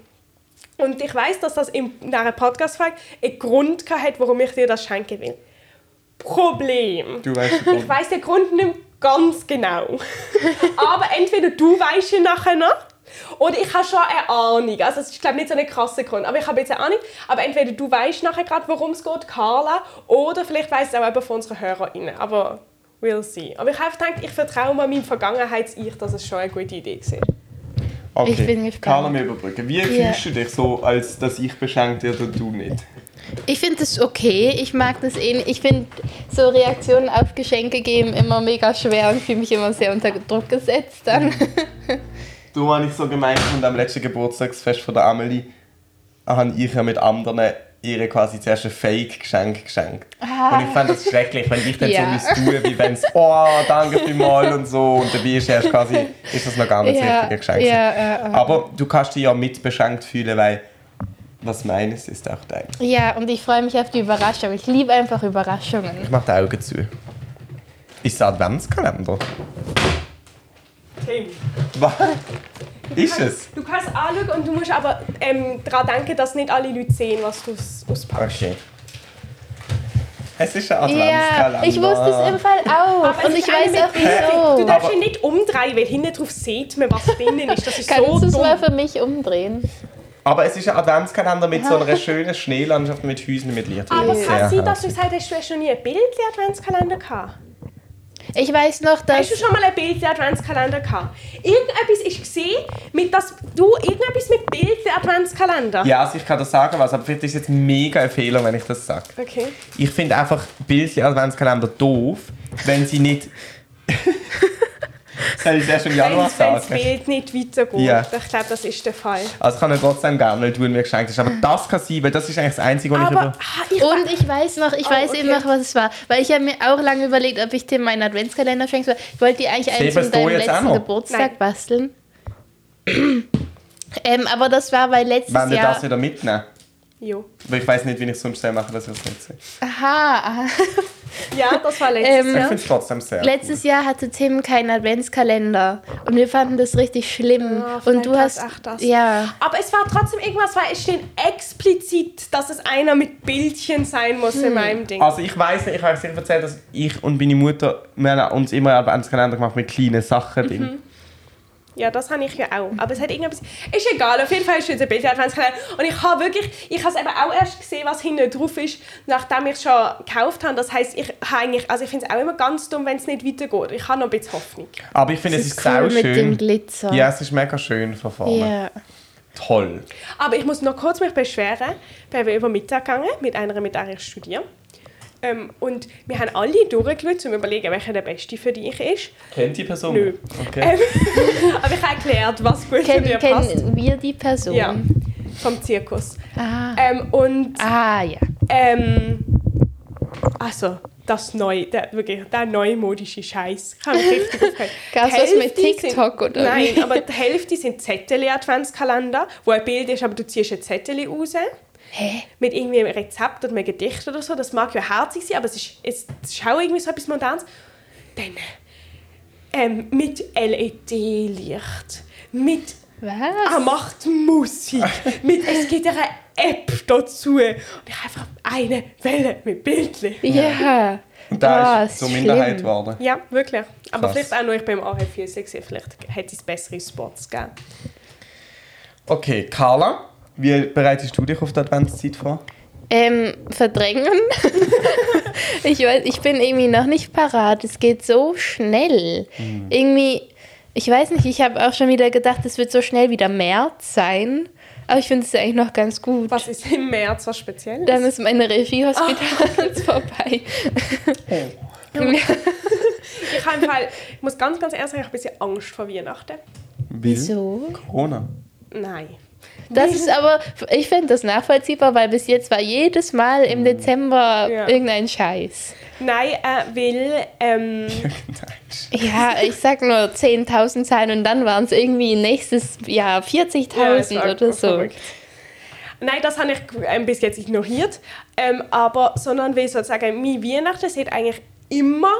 Und ich weiß, dass das in einer Podcast-Folge einen Grund hat, warum ich dir das schenken will. Problem. Du weißt den Ich weiß den Grund nicht ganz genau. (laughs) Aber entweder du weißt ihn nachher noch, oder ich habe schon eine Ahnung. Also es ist glaube nicht so ein krasser Grund, aber ich habe jetzt eine Ahnung. Aber entweder du weißt nachher gerade, worum es geht, Carla, oder vielleicht weiß es auch jemand von unseren HörerInnen. Aber we'll see. Aber ich habe gedacht, ich vertraue mal meinem Vergangenheits-Ich, dass es schon eine gute Idee war. Okay. Ich bin gespannt. Carla, wir überbrücken. Wie Ja. fühlst du dich so, als dass ich beschenkt werde und du nicht? Ich finde das okay. Ich mag das eh nicht. Ich finde so Reaktionen auf Geschenke geben immer mega schwer und fühle mich immer sehr unter Druck gesetzt dann. (laughs) Du habe ich so gemeint und am letzten Geburtstagsfest von der Amelie habe ich ja mit anderen ihr quasi zuerst ein Fake-Geschenk geschenkt. Und ich fand das schrecklich, wenn ich dann Ja. so tun, wie wenn es «Oh, danke vielmals» und so und dabei ist erst quasi, ist das noch gar nicht das Ja, richtige Geschenk. ja, ja. Aber du kannst dich ja mit beschenkt fühlen, weil was meines ist auch dein. Ja, und ich freue mich auf die Überraschung. Ich liebe einfach Überraschungen. Ich mache die Augen zu. Ist es Adventskalender? Tim. Was? Ist es? Du kannst anschauen und du musst aber ähm, daran denken, dass nicht alle Leute sehen, was du aus- auspackst. Okay. Es ist ein Ja, Adventskalender. ich wusste es im Fall auch. Aber und ich weiß auch Bildern. Du wieso. darfst ihn nicht umdrehen, weil hinten drauf sieht man, was drinnen ist. Das ist Kannst so du es mal für mich umdrehen? Aber es ist ein Adventskalender mit so einer schönen Schneelandschaft mit Häusern mit Licht. Aber kann sein, dass du gesagt hast, du hast noch nie einen Bildli-Adventskalender gehabt? Ich weiß noch, Hast du dass. schon mal einen Bildli-Adventskalender gehabt? Irgendetwas ist gesehen, mit das du irgendetwas mit Bildli-Adventskalender. Ja, also ich kann das sagen, was, aber vielleicht ist es jetzt mega ein Fehler, wenn ich das sage. Okay. Ich finde einfach Bildchen Adventskalender doof, wenn sie nicht (laughs) Soll ich es erst im Januar wenn das sagen? Bild nicht weitergeht. Ja. Ich glaube, das ist der Fall. Also kann er trotzdem gerne, du ihn mir geschenkt hast. Aber das kann sein, weil das ist eigentlich das Einzige, was ich Aber über... ah, ich Und ich weiß noch, ich Oh, weiß okay. eben noch, was es war. Weil ich habe mir auch lange überlegt, ob ich dir meinen Adventskalender schenken soll. Ich wollte dir eigentlich einen zu deinem letzten? Geburtstag Nein. basteln. (clears throat) ähm, aber das war, weil letztes Wenn wir Jahr... das wieder mitnehmen. Jo. Weil ich weiß nicht, wie ich es sonst soll machen, dass ich es nicht sehe. Aha, aha. (laughs) Ja, das war letztes Ähm, Ich Jahr. finde es trotzdem sehr Letztes Jahr hatte Tim keinen Adventskalender und wir fanden das richtig schlimm. Ja, und du hast, auch das. ja, Aber es war trotzdem irgendwas, weil es steht explizit, dass es einer mit Bildchen sein muss Hm. in meinem Ding. Also ich weiß nicht, ich habe euch sicher erzählt, dass ich und meine Mutter, wir haben uns immer einen Adventskalender gemacht mit kleinen Sachen drin. Mhm. Ja, das habe ich ja auch. Aber es hat irgendwas. Ist egal, auf jeden Fall ist jetzt ein Bild Adventskalender. Und ich habe wirklich, ich habe es eben auch erst gesehen, was hinten drauf ist, nachdem ich es schon gekauft habe. Das heisst, ich habe eigentlich, also ich finde es auch immer ganz dumm, wenn es nicht weitergeht. Ich habe noch ein bisschen Hoffnung. Aber ich finde, es ist ist cool sau mit dem schön. Glitzer. Ja, es ist mega schön von vorne. Ja. Toll. Aber ich muss noch kurz mich beschweren, weil wir über Mittag gegangen mit einer, mit der ich studiere. Ähm, und wir haben alle durchgeschaut, um zu überlegen, welcher der beste für dich ist. Kennt die Person? Nö. Okay. Ähm, (laughs) aber ich habe erklärt, was gut für Kennen, dir passt. kennen wir die Person? Ja, vom Zirkus. Ah. Ähm, und ah, ja. ähm, also das neue, der, wirklich, der neumodische Scheiß. Ich habe mich (laughs) richtig aufgeregt. Gab's Die was mit TikTok sind, oder Nein, aber die Hälfte sind Zettel-Adventskalender, wo ein Bild ist, aber du ziehst ein Zettel raus. Hä? Mit irgendwie einem Rezept oder einem Gedicht oder so. Das mag ja herzig sein, aber es ist, es ist auch irgendwie so etwas Modernes. Dann ähm, mit LED-Licht, mit Was? er macht Musik. mit, es gibt eine App dazu. Und ich habe einfach eine Welle mit Bildchen. Ja. Und da Oh, ist zur Minderheit schlimm. geworden. Ja, wirklich. Aber Krass. vielleicht auch nur, ich beim AF4 gesehen. Vielleicht hätte es bessere Spots gegeben. Okay, Carla, wie bereitest du dich auf die Adventszeit vor? Ähm, verdrängen? (laughs) ich, weiß, ich bin irgendwie noch nicht parat. Es geht so schnell. Mhm. Irgendwie, ich weiß nicht, ich habe auch schon wieder gedacht, es wird so schnell wieder März sein. Aber ich finde es eigentlich noch ganz gut. Was ist im März was Spezielles? Dann ist meine Regiehospitanz (laughs) vorbei. ich, habe im Fall, ich muss ganz, ganz ehrlich sagen, ich habe ein bisschen Angst vor Weihnachten. Wieso? Corona. Nein. Das ist aber, ich finde das nachvollziehbar, weil bis jetzt war jedes Mal im Dezember Ja. irgendein Scheiß. Nein, äh, weil ähm, (laughs) Ja, ich sag nur 10.000 sein und dann waren es irgendwie nächstes Jahr 40.000 Ja, oder so. verrückt. Nein, das habe ich bis jetzt ignoriert. Ähm, aber, sondern weil sozusagen, mein Weihnachten sieht eigentlich immer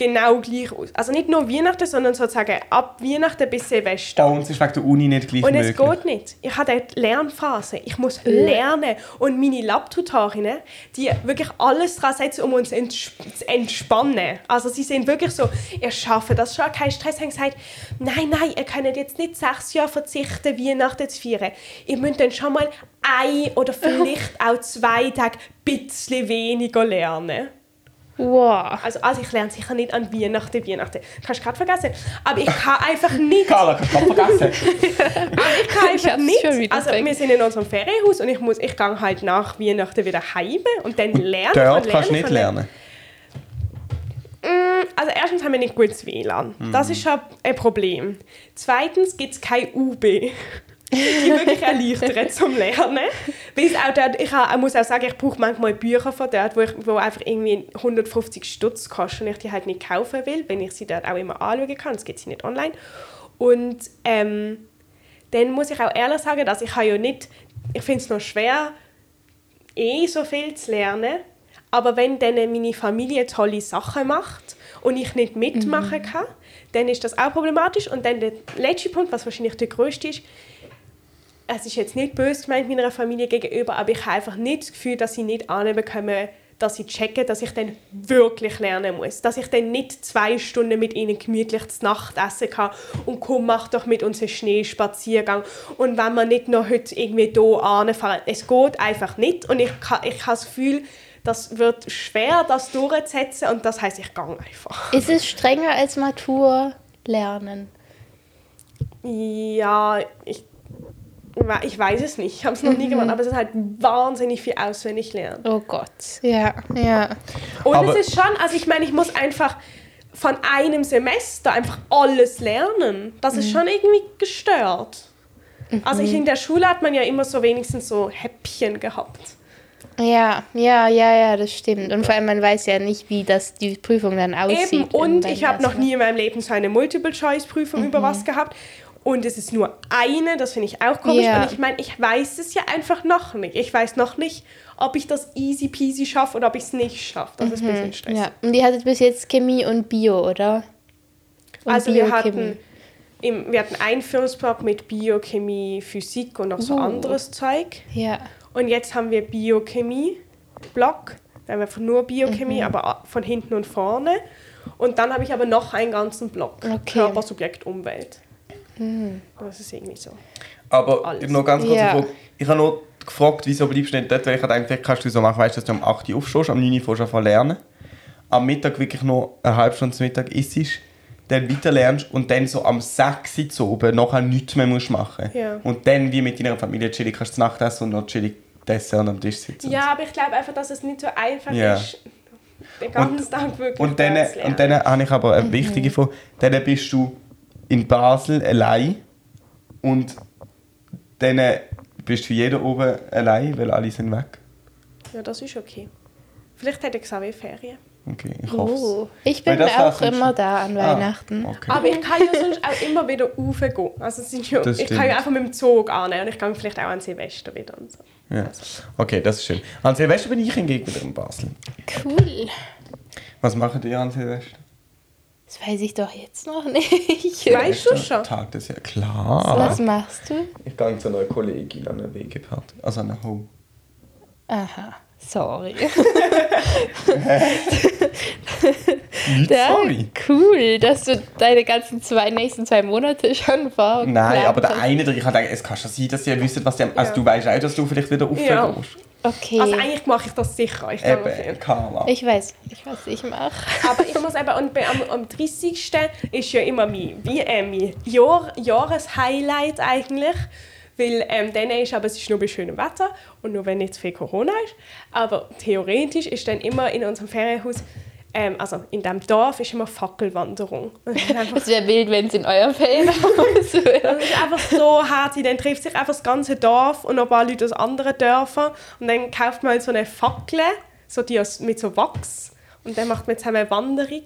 genau gleich aus. Also nicht nur Weihnachten, sondern sozusagen ab Weihnachten bis Silvester. Bei uns ist wegen der Uni nicht gleich Und möglich. es geht nicht. Ich habe dort Lernphase. Ich muss lernen. Und meine Labtutorinnen, die wirklich alles dran setzen, um uns ents zu entspannen. Also sie sind wirklich so, ihr schafft das schon, kein Stress. haben gesagt, nein, nein, ihr könnt jetzt nicht sechs Jahre verzichten, Weihnachten zu feiern. Ihr müsst dann schon mal ein oder (laughs) vielleicht auch zwei Tage ein bisschen weniger lernen. Wow. Also, also ich lerne sicher nicht an Weihnachten, Weihnachten. Kannst du gerade vergessen. Aber ich kann einfach (laughs) nicht Carla, kannst du grad vergessen. (laughs) ich kann Ich einfach hab's nicht. Also weg. wir sind in unserem Ferienhaus und ich muss, ich gehe halt nach Weihnachten wieder heim und dann lernen. Dort kannst du nicht lernen. Mm, Also erstens haben wir nicht gutes WLAN. Das Mhm. ist schon ein Problem. Zweitens gibt es kein UB. Die wirklich erleichtern zum Lernen. Weil es auch dort, ich, ha- ich muss auch sagen, ich brauche manchmal Bücher von dort, wo, ich, wo einfach irgendwie 150 Stutz kosten und ich die halt nicht kaufen will, wenn ich sie dort auch immer anschauen kann. Das gibt sie nicht online. Und ähm, dann muss ich auch ehrlich sagen, dass ich habe ja nicht, ich finde es noch schwer, eh so viel zu lernen. Aber wenn dann meine Familie tolle Sachen macht und ich nicht mitmachen kann, dann ist das auch problematisch. Und dann der letzte Punkt, was wahrscheinlich der größte ist, es ist jetzt nicht böse gemeint meiner Familie gegenüber, aber ich habe einfach nicht das Gefühl, dass sie nicht anbekommen, dass sie checken, dass ich dann wirklich lernen muss. Dass ich dann nicht zwei Stunden mit ihnen gemütlich zu Nacht essen kann und komm, mach doch mit uns einen Schneespaziergang. Und wenn wir nicht noch heute irgendwie hier anfahren, es geht einfach nicht. Und ich, kann, ich habe das Gefühl, das wird schwer, das durchzusetzen und das heißt, ich gehe einfach. Ist es strenger als Matur lernen? Ja, ich, ich weiß es nicht. Ich habe es noch nie gemacht, aber es ist halt wahnsinnig viel auswendig lernen. Oh Gott. Ja, ja. Und Aber- es ist schon, also ich meine, ich muss einfach, von einem Semester einfach alles lernen. Das ist schon irgendwie gestört. Also ich, in der Schule hat man ja immer so wenigstens so Häppchen gehabt. Ja, ja, ja, ja, das stimmt. Und vor allem, man weiß ja nicht, wie das die Prüfung dann aussieht. Eben, und ich habe noch nie in meinem Leben so eine Multiple-Choice-Prüfung über was gehabt. Und es ist nur eine, das finde ich auch komisch. Ja. Und ich meine, ich weiß es ja einfach noch nicht. Ich weiß noch nicht, ob ich das easy peasy schaffe oder ob ich es nicht schaffe. Das ist ein bisschen stressig. Ja, und die hattet bis jetzt Chemie und Bio, oder? Und Also wir Biochemie. hatten, im, wir hatten Einführungsblock mit Biochemie, Physik und noch so Uh. anderes Zeug. Ja. Und jetzt haben wir Biochemie-Block. Da haben wir einfach nur Mhm. Biochemie, aber a- von hinten und vorne. Und dann habe ich aber noch einen ganzen Block. Okay. Mhm. Körper, Subjekt, Umwelt. Das ist irgendwie so. Aber Alles. noch ganz kurz, eine Frage. ich habe nur gefragt, wieso bleibst du nicht dort, weil ich dachte, kannst du so machen, weißt du, dass du am 8 Uhr aufstehst, am 9 Uhr fährst du lernen, am Mittag wirklich noch eine halbe Stunde zum Mittag isst, dann weiter lernst und dann so am 6 Uhr zu oben nachher nichts mehr musst machen Ja. Und dann wie mit deiner Familie chillig kannst du Nacht essen und noch chillig Dessert am Tisch sitzen. Ja, aber ich glaube einfach, dass es nicht so einfach Ja. ist, den ganzen Tag wirklich Und dann, und dann habe ich aber eine (clears throat) wichtige Frage. Dann bist du in Basel allein und dann bist du für jeden oben allein, weil alle sind weg. Ja, das ist okay. Vielleicht hätte ich Xavier Ferien. Okay, ich hoffe. Oh, ich bin auch immer da an Ah, Weihnachten. okay. Aber ich kann ja sonst auch immer wieder raufgehen. Also sind ja, Das ich kann ja einfach mit dem Zug annehmen und ich kann vielleicht auch an Silvester wieder und so. Ja. Okay, das ist schön. An Silvester bin ich hingegen wieder in Basel. Cool. Was machen die an Silvester? Das weiß ich doch jetzt noch nicht. Weißt du schon? Tag des Jahr. Klar. Was machst du? Ich gehe zu einer Kollegin an einer WG-Party. Also an einer Home. Aha, sorry. (laughs) (laughs) Nicht Ja, sorry. Cool, dass du deine ganzen zwei, nächsten zwei Monate schon vor. Nein, aber der eine, der ich habe gedacht, es kann schon sein, dass sie wissen, was sie haben. Also Ja. du weißt auch, dass du vielleicht wieder aufgehst. Ja. Okay. Also eigentlich mache ich das sicher. Ich Eben, Carla. ich weiß nicht, was ich mache. Aber ich muss eben, und am, am 30. ist ja immer mein, wie, äh, mein Jahr, Jahreshighlight eigentlich. Weil ähm, dann ist aber es ist nur bei schönem Wetter und nur wenn nicht zu viel Corona ist. Aber theoretisch ist dann immer in unserem Ferienhaus, ähm, also in diesem Dorf, ist immer Fackelwanderung. (laughs) Das ist Es wäre wild, wenn es in eurem Ferienhaus (laughs) wäre. Das ist einfach so herzig. Dann trifft sich einfach das ganze Dorf und noch ein paar Leute aus anderen Dörfern. Und dann kauft man halt so eine Fackel, so die aus, mit so Wachs. Und dann macht man zusammen eine Wanderung.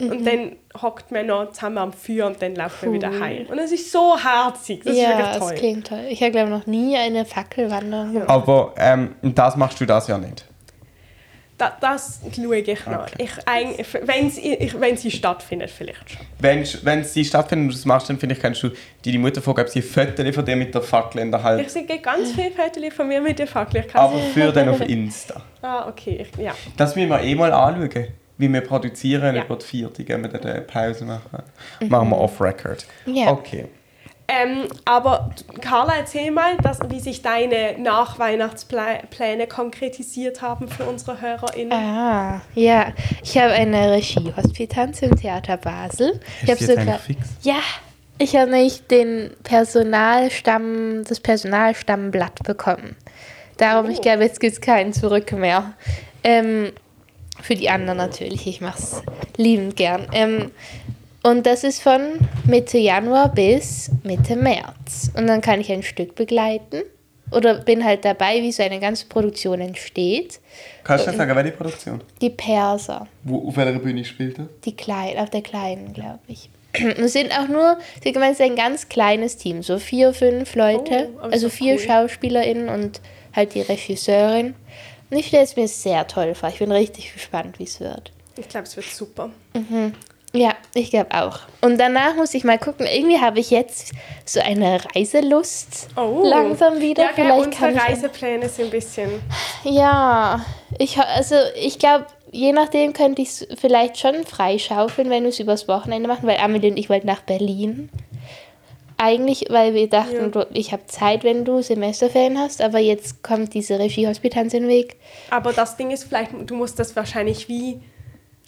Und dann hockt man noch zusammen am Feuer und dann läuft man wieder heim. Und es ist so herzig. Das ist ja, wirklich das toll. klingt toll. Ich habe, glaube noch nie eine Fackelwanderung gemacht. Aber ähm, das machst du das ja nicht. Da, das schaue ich noch. Okay. Ich, wenn, sie, ich, wenn sie stattfindet, vielleicht schon. Wenn, wenn sie stattfindet und du das machst, dann finde ich, kannst du deine Mutter fragen, ob sie ein Foto von dir mit der Fackel in der Ich Hand sehe ganz viele Fotos von mir mit der Fackel. Ich aber für dann auf (laughs) Insta. Ah, okay. Ich, ja. Das müssen wir eh mal anschauen, wie wir produzieren Ja. über die vierte, gehen wir dann eine Pause machen. Machen wir off-record. Ja. Okay. Ähm, aber Carla, erzähl mal, dass, wie sich deine Nachweihnachtspläne konkretisiert haben für unsere HörerInnen. Ah, ja. Ich habe eine Regiehospitanz im Theater Basel. Ich habe sogar. Ja, ich habe nämlich den Personalstamm, das Personalstammblatt bekommen. Darum, ich Oh. glaube, jetzt gibt es kein Zurück mehr. Ähm, für die anderen natürlich, ich mache es liebend gern. Ähm, und das ist von Mitte Januar bis Mitte März. Und dann kann ich ein Stück begleiten oder bin halt dabei, wie so eine ganze Produktion entsteht. Kannst du nicht sagen, welche Produktion? Die Perser. Wo, auf welcher Bühne spielt er? Die kleinen, auf der kleinen, glaube ich. (clears throat) Es sind auch nur, sie gemeint, es ist ein ganz kleines Team, so vier, fünf Leute. Oh, also vier cool. SchauspielerInnen und halt die Regisseurin. Und ich stelle es mir sehr toll vor. Ich bin richtig gespannt, wie es wird. Ich glaube, es wird super. Ja, ich glaube auch. Und danach muss ich mal gucken. Irgendwie habe ich jetzt so eine Reiselust langsam wieder. Oh. Ja, Vielleicht unsere kann ich Reisepläne sind ein bisschen... Ja, ich, also ich glaube, je nachdem könnte ich es vielleicht schon freischaufeln, wenn wir es übers Wochenende machen, weil Amelie und ich wollten nach Berlin. Eigentlich, weil wir dachten, Ja. ich habe Zeit, wenn du Semesterferien hast, aber jetzt kommt diese Regiehospitanz in den Weg. Aber das Ding ist vielleicht, du musst das wahrscheinlich wie...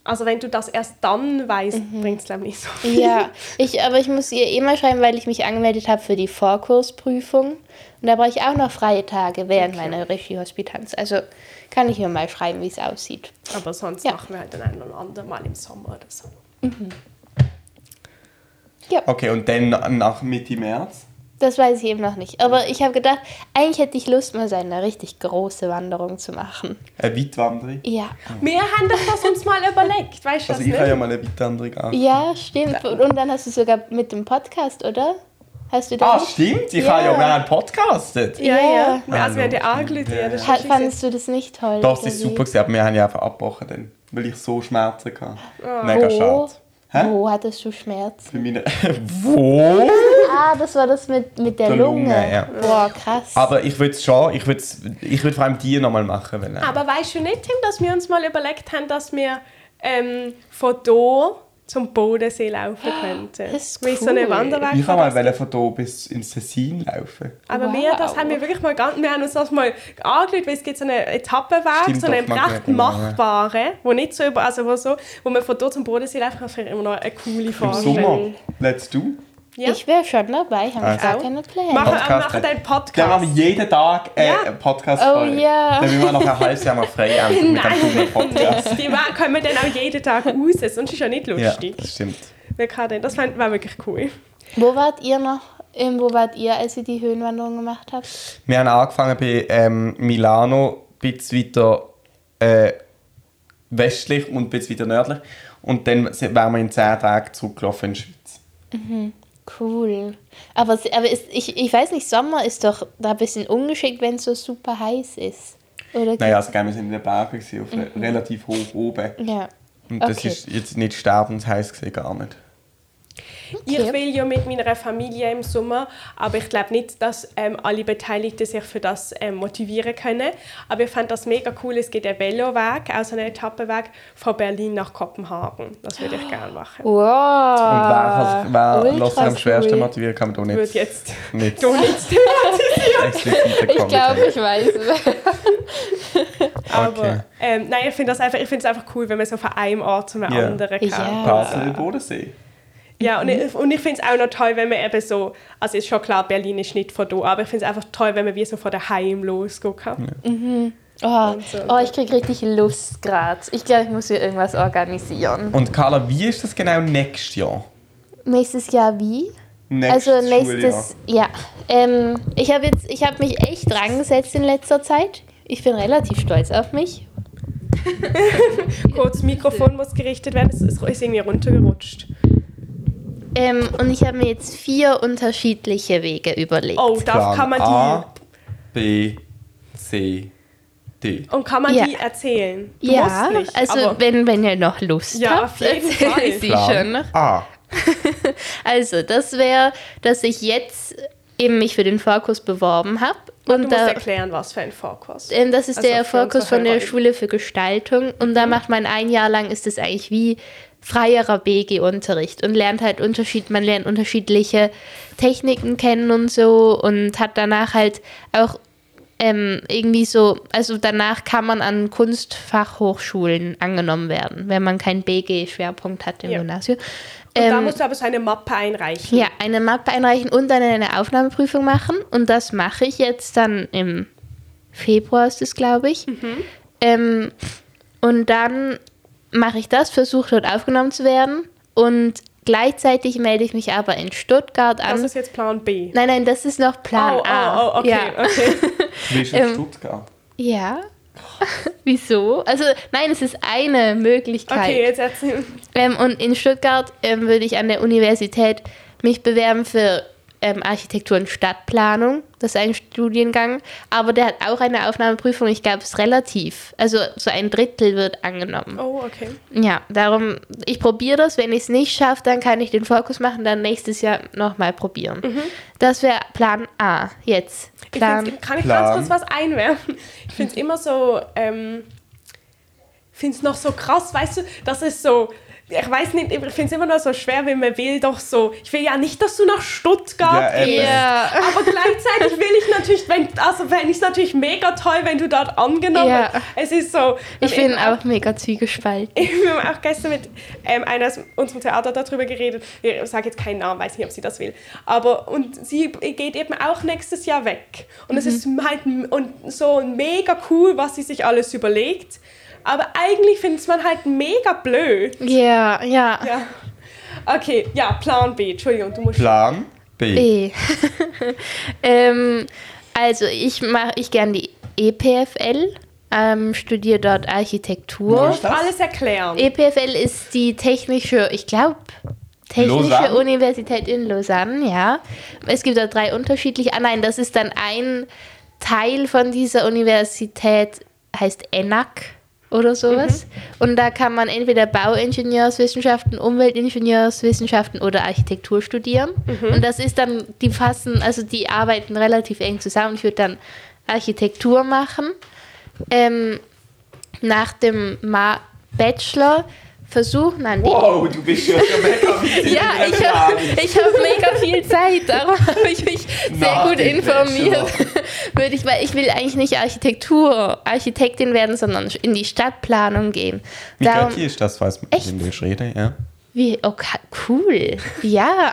Also wenn du das erst dann weißt, bringt es glaube ich nicht so viel. Mhm. Ja, ich, aber ich muss ihr immer schreiben, weil ich mich angemeldet habe für die Vorkursprüfung. Und da brauche ich auch noch freie Tage während meiner Regiehospitanz. Also kann ich ihr mal schreiben, wie es aussieht. Aber sonst Ja. machen wir halt dann ein oder andermal im Sommer oder so. Okay, und dann nach Mitte März? Das weiß ich eben noch nicht. Aber ich habe gedacht, eigentlich hätte ich Lust, mal so eine richtig große Wanderung zu machen. Eine Weitwanderung? Ja. Wir haben doch das uns mal überlegt, weißt du Also das ich habe ja mal eine Weitwanderung an. Ja, stimmt. Und dann hast du sogar mit dem Podcast, oder? Hast du Ah, das? stimmt. Ich Ja. habe ja, wir haben podcastet. Ja, Ja. ja. Also wir haben ja. Ja, Ja, das fandest du das nicht toll? Doch, es oder ist super gewesen, aber wir haben ja einfach abgebrochen dann, weil ich so Schmerzen hatte. Mega Wo? schade. Hä? Wo hattest du Schmerzen? Für meine... (laughs) Wo? Ah, das war das mit, mit der, Der Lunge. Lunge, ja. Boah, krass. Aber ich würde es schon, ich würde ich würd vor allem die nochmal machen wollen. Aber weißt du nicht, Tim, dass wir uns mal überlegt haben, dass wir ähm, von hier zum Bodensee laufen könnten? Das ist Wie so eine cool. Wanderweg. ich kann mal von hier bis ins Tessin laufen. Aber wir, das Wow. haben wir wirklich mal ganz, wir haben uns das mal angeschaut, weil es gibt so einen Etappenweg, Stimmt so einen recht machbaren, wo nicht so über, also wo so, wo man von dort zum Bodensee laufen kann, immer noch eine coole Im Vorstellung. Sommer. Let's do. Ja. Ich wäre schon dabei, haben Also. gar keine Pläne. Machen, Podcast. wir machen einen Dann machen Podcast. wir jeden Tag äh, Ja. einen podcast Oh ja. Dann müssen wir noch ein halbes Jahr mal frei (laughs) mit dem dummen Podcast. Die wa- können wir dann auch jeden Tag raus, sonst ist ja nicht Ja, lustig. das stimmt. Wer kann denn? Das war war wirklich cool. Wo wart ihr noch? Ähm, wo wart ihr, als ihr die Höhenwanderung gemacht habt? Wir haben angefangen bei ähm, Milano, ein bisschen weiter äh, westlich und ein bisschen weiter nördlich. Und dann wären wir in 10 Tagen zurückgelaufen in die Schweiz. Cool. Aber, aber ist, ich, ich weiß nicht, Sommer ist doch da ein bisschen ungeschickt, wenn es so super heiß ist. Oder? Naja, also, gell, wir sind in den Bergen, auf re- relativ hoch oben. Ja. Und das Okay. ist jetzt nicht sterbensheiß gewesen, gar nicht. Ich will ja mit meiner Familie im Sommer, aber ich glaube nicht, dass ähm, alle Beteiligten sich für das ähm, motivieren können. Aber ich fand das mega cool. Es gibt einen Veloweg, also einen Etappenweg von Berlin nach Kopenhagen. Das würde ich gerne machen. Wow. Und wer, wer ultra lässt sich am schwersten cool. motivieren, kann würde nicht, jetzt nicht hier nicht Ich glaube, ich weiß. Aber Okay. ähm, nein, ich finde das einfach, ich finde es einfach cool, wenn man so von einem Ort zu einem Ja. anderen kann. Basel, Bodensee. Ja, und ich, und ich finde es auch noch toll, wenn man eben so, also ist schon klar, Berlin ist nicht von da, aber ich finde es einfach toll, wenn man wie so von daheim losgehen kann. Oh, so. oh ich kriege richtig Lust gerade. Ich glaube, ich muss hier irgendwas organisieren. Und Carla, wie ist das genau nächstes Jahr? Nächstes Jahr wie? Nächstes also nächstes, ja. Ähm, ich habe jetzt, ich habe mich echt dran gesetzt in letzter Zeit. Ich bin relativ stolz auf mich. (laughs) Kurz, das Mikrofon muss gerichtet werden, es ist ist irgendwie runtergerutscht. Ähm, und ich habe mir jetzt vier unterschiedliche Wege überlegt. Oh, da kann man A, B, C, D. die, und kann man Ja. die erzählen? Du ja, musst nicht, also aber wenn, wenn ihr noch Lust Ja, habt, erzähle ich sie Plan schon. A. (laughs) Also, das wäre, dass ich jetzt eben mich für den Vorkurs beworben habe. du Und musst da, erklären, was für ein Vorkurs. ähm, das ist Also der unsere von der. Schule für Gestaltung. Und da macht man ein Jahr lang, ist es eigentlich wie freierer BG-Unterricht und lernt halt Unterschied, man lernt unterschiedliche Techniken kennen und so und hat danach halt auch ähm, irgendwie so, also danach kann man an Kunstfachhochschulen angenommen werden, wenn man keinen BG-Schwerpunkt hat im Ja. Gymnasium. Und da Ähm, musst du aber so eine Mappe einreichen. ja, eine Mappe einreichen und dann eine Aufnahmeprüfung machen. Und das mache ich jetzt dann im Februar, ist es, glaube ich. Ähm, und dann mache ich das, versuche dort aufgenommen zu werden. Und gleichzeitig melde ich mich aber in Stuttgart an. Das ist jetzt Plan B. nein, nein, das ist noch Plan oh, A. oh, oh, okay, Ja. okay. Du bist in Stuttgart. ja. (laughs) Wieso? Also, nein, es ist eine Möglichkeit. Okay, jetzt erzähl. Ähm, und in Stuttgart ähm, würde ich an der Universität mich bewerben für ähm, Architektur und Stadtplanung. Das ist ein Studiengang. Aber der hat auch eine Aufnahmeprüfung. Ich glaube, es ist relativ. Also so ein Drittel wird angenommen. Oh, okay. Ja, darum, ich probiere das. Wenn ich es nicht schaffe, dann kann ich den Fokus machen, dann nächstes Jahr nochmal probieren. Das wäre Plan A. Jetzt. Ich Plan. find's, kann ich Plan. ganz kurz was einwerfen? Ich finde es immer so, ähm, ich finde es noch so krass, weißt du, dass es so, ich weiß nicht, ich finde es immer noch so schwer, wenn man will doch so, ich will ja nicht, dass du nach Stuttgart Ja, gehst, Ja. aber gleichzeitig will ich natürlich, wenn, also fände ich es natürlich mega toll, wenn du dort angenommen Ja. Es ist so. Ich bin auch mega zwiegespalten. (laughs) wir haben auch gestern mit ähm, einer aus unserem Theater darüber geredet. Ich sage jetzt keinen Namen, weiß nicht, ob sie das will. Aber und sie geht eben auch nächstes Jahr weg. Und es ist halt und so mega cool, was sie sich alles überlegt. Aber eigentlich findet man halt mega blöd. Ja, ja. Ja. Okay, ja, Plan B. Entschuldigung, du musst. Plan B. B. (laughs) ähm, also ich mache ich gern die EPFL, ähm, studiere dort Architektur. das? Alles erklären. EPFL ist die technische, ich glaube, Technische Lausanne? Universität in Lausanne, ja. Es gibt da drei unterschiedliche. Ah nein, das ist dann ein Teil von dieser Universität, heißt ENAC oder sowas. Und da kann man entweder Bauingenieurswissenschaften, Umweltingenieurswissenschaften oder Architektur studieren. Und das ist dann, die fassen, also die arbeiten relativ eng zusammen. Ich würde dann Architektur machen. Ähm, nach dem Ma Bachelor versuchen an die Wow, du bist ja schon mega (laughs) in ja, ich habe hab mega viel Zeit, darum (laughs) habe ich mich sehr Nach gut informiert. (laughs) Würde ich, weil ich will eigentlich nicht Architektur, Architektin werden, sondern in die Stadtplanung gehen. Wie Darum, Götti ist das, weiß man, Echt? ich rede, ja. wie, okay, cool. Ja,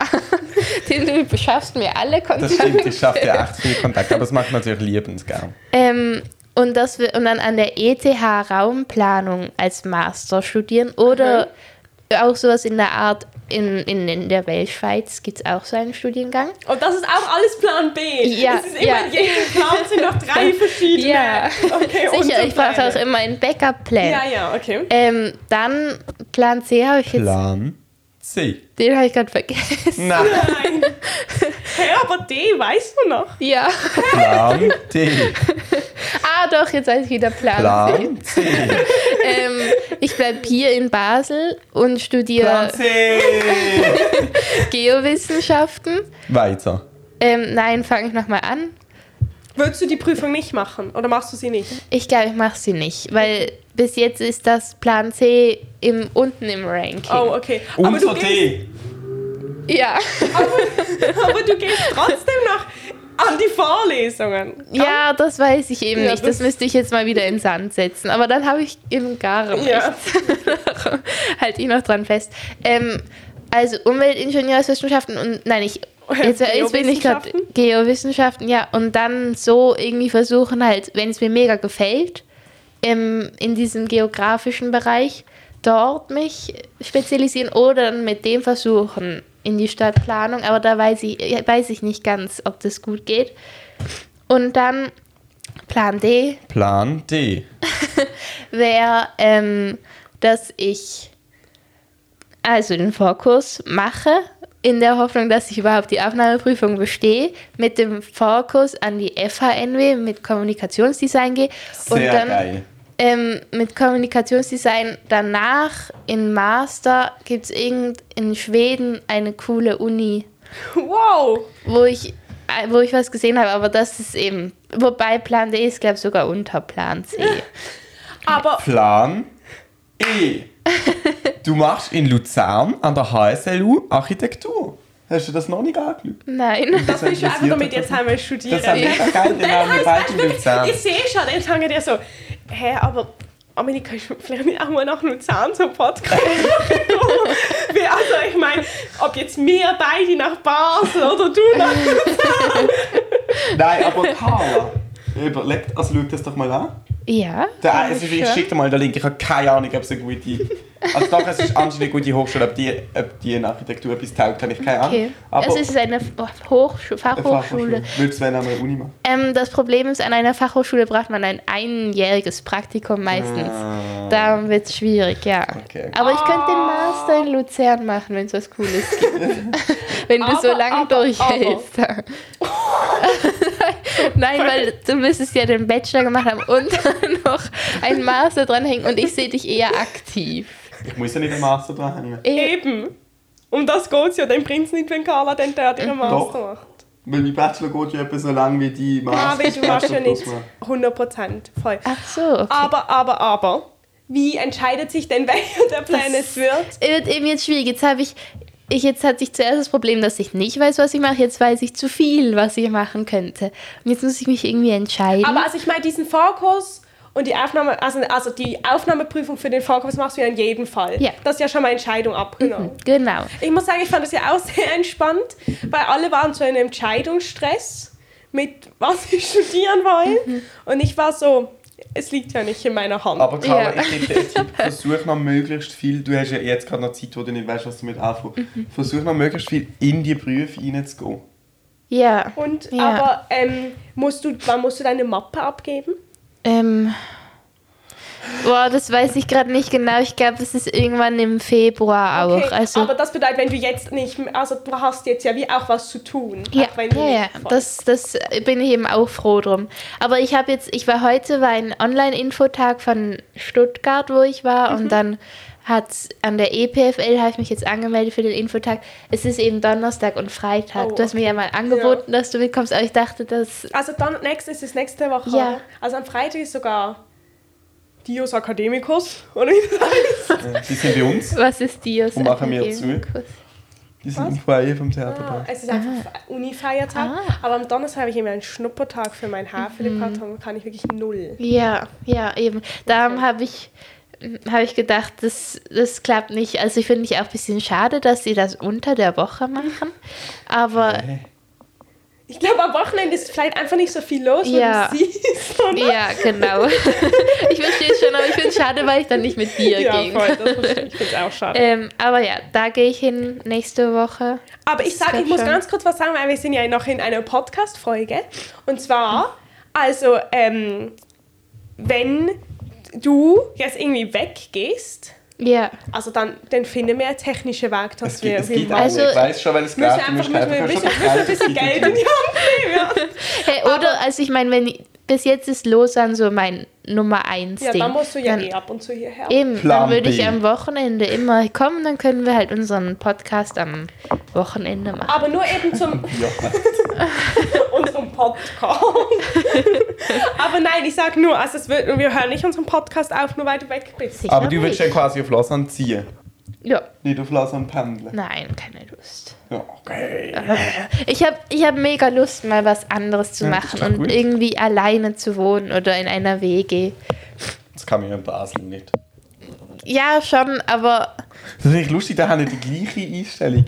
du beschaffst mir alle Das Kontakte. stimmt, ich schaffe ja echt viel Kontakt, aber das macht man natürlich liebensgern. Ähm, und, das, wir- und dann an der ETH Raumplanung als Master studieren oder auch sowas in der Art, in, in, in der Weltschweiz gibt es auch so einen Studiengang. Und das ist auch alles Plan B. Ja, es ist immer, ja. in jedem Plan sind noch drei (laughs) verschiedene. Ja, okay, sicher, ich brauche auch immer einen Backup-Plan. Ja, ja, okay. Ähm, dann Plan C habe ich jetzt, Plan C. den habe ich gerade vergessen. Nein, Nein. Hey, aber D weißt du noch? Ja. Plan D. (laughs) Ah, doch, jetzt weiß ich wieder Plan, C. Plan C. (laughs) Ähm, ich bleibe hier in Basel und studiere C. (laughs) Geowissenschaften. Weiter. Ähm, nein, fange ich nochmal an. Würdest du die Prüfung nicht machen oder machst du sie nicht? Ich glaube, ich mache sie nicht, weil bis jetzt ist das Plan C im, unten im Ranking. Oh, okay. Aber Unter du, gehst. Ja. aber du gehst trotzdem noch an die Vorlesungen. ja, das weiß ich eben Ja, nicht. Das das- müsste ich jetzt mal wieder in den Sand setzen. Aber dann habe ich eben gar nichts. Ja. (laughs) Halte ich noch dran fest. Ähm, also Umweltingenieurswissenschaften und nein, ich jetzt, jetzt bin ich gerade Geowissenschaften? Ja, und dann so irgendwie versuchen halt, wenn es mir mega gefällt, ähm, in diesem geografischen Bereich dort mich spezialisieren oder dann mit dem versuchen in die Stadtplanung, aber da weiß ich, weiß ich nicht ganz, ob das gut geht. Und dann Plan D, Plan D. (laughs) wäre, ähm, dass ich also den Vorkurs mache, in der Hoffnung, dass ich überhaupt die Aufnahmeprüfung bestehe, mit dem Vorkurs an die FHNW mit Kommunikationsdesign gehe Sehr und dann geil. ähm, mit Kommunikationsdesign danach in Master gibt es irgend in Schweden eine coole Uni, Wow. wo ich äh, wo ich was gesehen habe, aber das ist eben, wobei Plan D ist, glaube ich, sogar unter Plan C. (laughs) Aber Plan E. Du machst in Luzern an der HSLU Architektur. Hast du das noch nicht angeschaut? Nein. das willst du einfach damit jetzt einmal studieren. Das ist mega geil, den haben wir beide in Luzern. Ich sehe schon, dann sagen die so, hä, aber Amelie, kannst du vielleicht nicht auch mal nach Luzern zum Podcast (laughs) Wie, Also ich meine, ob jetzt wir beide nach Basel oder du nach Nein, aber Carla, überlegt, also schau das doch mal an. Ja. Der, also ich ich schicke dir mal den Link, ich habe keine Ahnung, ob es eine gute... Also doch, es ist anscheinend eine gute Hochschule, ob die, ob die in Architektur etwas taugt, habe ich keine Ahnung. Okay. Aber es ist eine Hochschu eine Fachhochschule. Willst du wenn an einer Uni machen? Ähm, das Problem ist, an einer Fachhochschule braucht man ein einjähriges Praktikum meistens. Ah. Darum wird es schwierig, ja. Okay. Aber ich könnte den Master in Luzern machen, wenn es was Cooles gibt. (laughs) wenn du so Aber, lange aber, durchhältst. (laughs) (laughs) Nein, weil du müsstest ja den Bachelor gemacht haben und (laughs) dann noch einen Master dranhängen und ich sehe dich eher aktiv. Ich muss ja nicht einen Master dranhängen. Eben. Um das geht es ja dann Prinz nicht, wenn Carla dann dort ihren Master Doch. macht. Weil mein Bachelor geht ja etwa so lang wie die Ah, Master. weil du machst ja nicht Bachelor plus 100% voll. Ach so, okay. Aber, aber, aber, wie entscheidet sich denn, (laughs) welcher der Pläne es wird? Es wird eben jetzt schwierig. Jetzt habe ich, ich, jetzt hatte ich zuerst das Problem, dass ich nicht weiß, was ich mache. Jetzt weiß ich zu viel, was ich machen könnte. Und jetzt muss ich mich irgendwie entscheiden. Aber also ich meine, diesen Vorkurs und die Aufnahme, also, also die Aufnahmeprüfung für den Vorkurs machst du ja in jedem Fall. Ja. Das ist ja schon mal Entscheidung abgenommen. genau. Ich muss sagen, ich fand das ja auch (laughs) sehr entspannt, weil alle waren so in einem Entscheidungsstress mit was sie (laughs) studieren wollen. Und ich war so, es liegt ja nicht in meiner Hand. Aber Carla, Ja. ich einen Tipp. Versuch noch möglichst viel. Du hast ja jetzt gerade noch Zeit, wo du nicht weißt, was du mit anfängst. Mhm. Versuch noch möglichst viel in die Berufe reinzugehen. Ja. Und, Ja. aber ähm, musst du, wann musst du deine Mappe abgeben? Ähm. Boah, das weiß ich gerade nicht genau. Ich glaube, es ist irgendwann im Februar auch. Okay, Also, aber das bedeutet, wenn du jetzt nicht, also du hast jetzt ja wie auch was zu tun. ja, ja, ja, das, das bin ich eben auch froh drum. Aber ich habe jetzt, ich war heute, war ein Online-Infotag von Stuttgart, wo ich war Mhm. und dann hat an der EPFL, habe ich mich jetzt angemeldet für den Infotag. Es ist eben Donnerstag und Freitag. Oh, du hast mir ja mal angeboten, dass du mitkommst, aber ich dachte, dass Also dann nächst, ist nächste Woche. Ja. Also am Freitag ist sogar Dios Academicus, oder wie das heißt. Die sind bei uns. was ist Dios? Und machen wir? Die sind Was? im Foyer vom Ah, Theaterpark. es ist einfach Uni-Feiertag. Ah. Aber am Donnerstag habe ich immer einen Schnuppertag für meinen Haarfilipkarton. kann ich wirklich null. Ja, ja, eben. Darum Okay. habe ich, habe ich gedacht, das, das klappt nicht. Also ich finde ich auch ein bisschen schade, dass sie das unter der Woche machen. Aber Hä? Ich glaube, am Wochenende ist vielleicht einfach nicht so viel los, wo Ja. du siehst. Oder? ja, genau. (laughs) ich verstehe es schon, aber ich finde es schade, weil ich dann nicht mit dir Ja, ging. voll, das verstehe ich. Ich finde es auch schade. Ähm, aber ja, da gehe ich hin nächste Woche. Aber ich sage, ich muss schon. ganz kurz was sagen, weil wir sind ja noch in einer Podcast-Folge. Und zwar, also, ähm, wenn du jetzt irgendwie weggehst, Ja, also dann, dann finden wir einen technischen Weg, dass Es wir es wie gibt Also-. Ich weiß schon, weil es müssen geht. Du einfach müssen einfach müssen ein bisschen Geld in die Hand nehmen. Ja, hey, oder, also ich meine, wenn bis jetzt ist Lausanne so mein Nummer eins ja Ding. dann musst du ja dann, eh ab und zu hierher. Eben, Plan dann würde ich am Wochenende immer kommen, dann können wir halt unseren Podcast am Wochenende machen. Aber nur eben zum (laughs) Ja. (laughs) Podcast. (laughs) Aber nein, ich sage nur, also es wird, wir hören nicht unseren Podcast auf, nur weil du weg bist. Sicher Aber du willst ja quasi auf Lausanne ziehen. Ja, Nicht auf Lausanne pendeln. nein, keine Lust. Ja, okay. Ich habe ich hab mega Lust, mal was anderes zu Ja, machen und gut. irgendwie alleine zu wohnen oder in einer WG. Das kann man in Basel nicht. Ja, schon, aber Das ist echt lustig, da haben wir die gleiche Einstellung.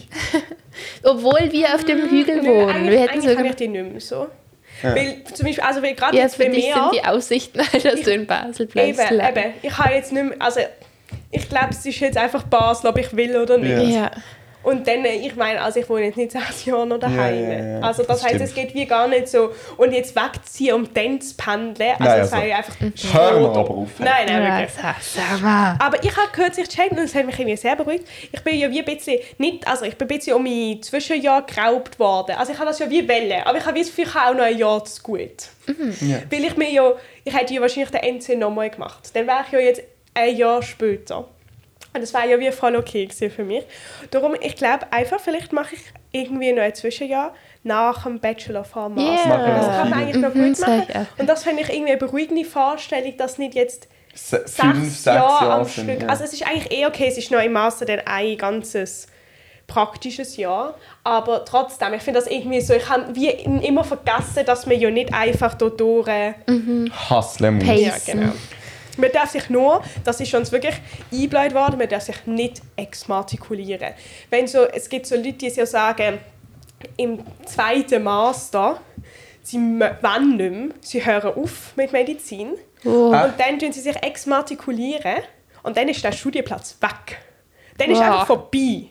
(laughs) obwohl wir auf dem Hügel Nö, wohnen. eigentlich, Wir hätten eigentlich so kann ich die nicht mehr so. Ja. Weil zum Beispiel, also weil gerade ja, jetzt für bei mir... sind die Aussichten, halt, dass du in Basel bleibst. Eben, lang. eben. Ich habe jetzt nicht mehr, also ich glaube, es ist jetzt einfach Basel, ob ich will oder nicht. Ja. Und dann, äh, ich meine, also ich wohne jetzt nicht sechs Jahre noch daheim. Ja, ja, ja, also das, das heißt, es geht wie gar nicht so. Und jetzt wegziehen, um dann zu pendeln, also Nein, das also, einfach Hör mal aber auf. Nein, nein, wirklich. Aber ich habe kürzlich gecheckt und das hat mich irgendwie sehr beruhigt. Ich bin ja wie ein bisschen, nicht, also ich bin ein bisschen um mein Zwischenjahr geraubt worden. Also ich habe das ja wie Welle, aber ich habe wie das Gefühl, ich habe auch noch ein Jahr zu gut. Ja. Weil ich mir ja, ich hätte ja wahrscheinlich den NC nochmal gemacht. Dann wäre ich ja jetzt ein Jahr später. Und das wäre ja wie voll okay für mich. Darum, ich glaube einfach, vielleicht mache ich irgendwie noch ein Zwischenjahr nach dem Bachelor vor dem Master. Yeah. Das kann man eigentlich noch Mhm, gut machen. Und das finde ich irgendwie eine beruhigende Vorstellung, dass nicht jetzt Se sechs, fünf, sechs Jahre Jahre am sind. Stück. Ja. Also es ist eigentlich eh okay, es ist noch im Master dann ein ganzes praktisches Jahr, aber trotzdem, ich finde das irgendwie so, ich habe wie immer vergessen, dass man ja nicht einfach dort durch... Hustlen muss. Pay- Ja, genau. Man darf sich nur, das ist uns wirklich eingebläut worden, man darf sich nicht exmatrikulieren. Wenn so, es gibt so Leute, die so sagen, im zweiten Master, sie wollen nicht mehr, sie hören auf mit Medizin Oh. Und dann tun sie sich exmatrikulieren und dann ist der Studienplatz weg. Dann ist Wow. einfach vorbei.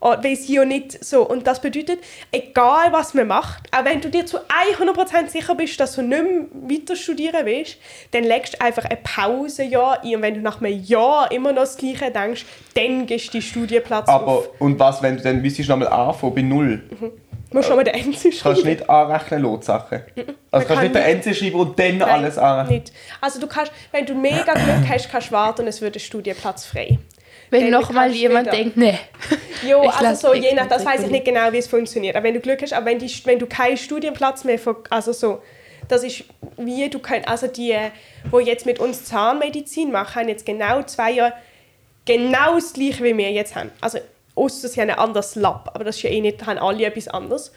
Oh, weil sie ja nicht so. Und das bedeutet, egal was man macht, auch wenn du dir zu 100% sicher bist, dass du nicht mehr weiter studieren willst, dann legst du einfach ein Pausenjahr ein. Und wenn du nach einem Jahr immer noch das Gleiche denkst, dann gehst du den Studienplatz Aber, auf. und was, wenn du dann müsstest nochmal anfangen bei Null? Du musst nochmal den NC Kannst du schreiben. nicht anrechnen, Lotsachen? Also kannst nicht den NC schreiben und dann Nein, alles anrechnen? nicht. Also du kannst, wenn du mega Glück hast, kannst du warten und es wird ein Studienplatz frei. Wenn Dann noch mal kannst du jemand denkt, nee. Jo, Ich also so je nach, das weiß ich nicht genau, wie es funktioniert. Aber wenn du Glück hast, aber wenn, die, wenn du keinen Studienplatz mehr, also so, das ist wie du könnt, also die, wo jetzt mit uns Zahnmedizin machen, haben jetzt genau zwei Jahre genau das gleiche wie wir jetzt haben. Also ausser sie haben ein anderes Lab, aber das ist ja eh nicht, haben alle etwas anderes.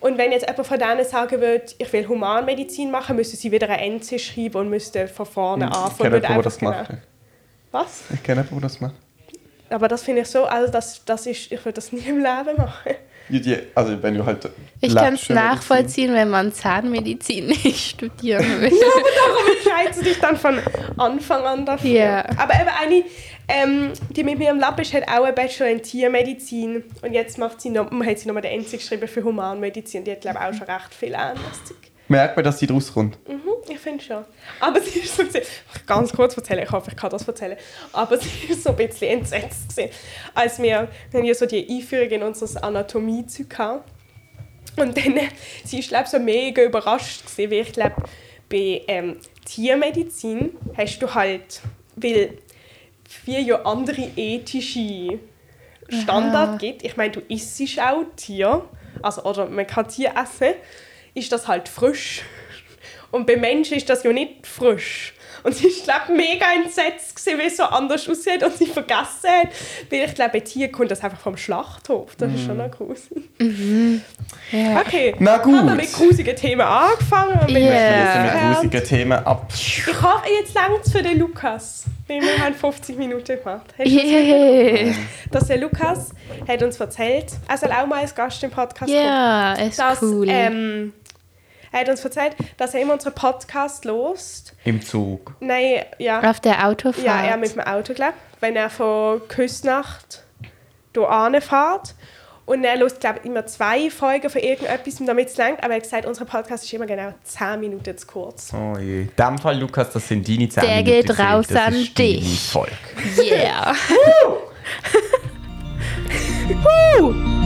Und wenn jetzt jemand von denen sagen würde, ich will Humanmedizin machen, müssen sie wieder ein NC schreiben und müssten von vorne Hm, Ich anfangen. kenne jemanden, der das genau- hat. Was? Ich kenne jemanden, der das macht. Aber das finde ich so, also das, das ist, ich würde das nie im Leben machen. Ja, die, also wenn du halt Ich kann es nachvollziehen, wenn man Zahnmedizin (laughs) nicht studieren (laughs) will. Darum entscheidest du dich dann von Anfang an dafür. Ja. Aber eben eine, ähm, die mit mir im Lab ist, hat auch einen Bachelor in Tiermedizin. Und jetzt macht sie noch, hat sie nochmal den NC geschrieben für Humanmedizin. Die hat, glaube ich, auch schon recht viel Zeug. Merkt man, dass die draus kommt? Mhm, ich finde schon. Aber (laughs) sie ist so gewesen, ganz kurz erzählen, ich hoffe, ich kann das erzählen. Aber (laughs) sie ist so ein bisschen entsetzt gewesen, als wir, wir haben ja so die Einführung in unser Anatomie-Zeug hatten. Und dann, (laughs) sie ist glaube so mega überrascht gewesen, weil ich glaube, bei ähm, Tiermedizin hast du halt, weil wie ja andere ethische Standard gibt. Ich meine, du isst auch Tier, also oder man kann Tier essen, ist das halt frisch. Und bei Menschen ist das ja nicht frisch. Und sie ist, glaube mega entsetzt gewesen, wie es so anders aussieht und sie vergessen hat. Weil ich glaube, bei Tieren kommt das einfach vom Schlachthof. Das ist schon noch grusig. Ja. Okay, Na gut. haben wir mit grusigen Themen angefangen und. Wir mit yeah. grusigen Themen ab. Ich hoffe, jetzt langt es für den Lukas. Weil wir haben 50 Minuten gemacht. Hast Yeah. dass der Lukas hat uns erzählt, er soll auch mal als Gast im Podcast Ja, ist dass, cool. ähm, er hat uns erzählt, dass er immer unseren Podcast lost. Im Zug. Nein, ja, Auf der Autofahrt. ja, er mit dem Auto, glaube wenn er von Küstnacht hier fährt. Und er lost, glaube immer zwei Folgen von irgendetwas, damit es langt. Aber er hat gesagt, unser Podcast ist immer genau 10 Minuten zu kurz. Oh je. In dem Fall, Lukas, das sind deine 10 Der Minuten. geht gewesen. raus das an dich. Folge. Yeah. (laughs)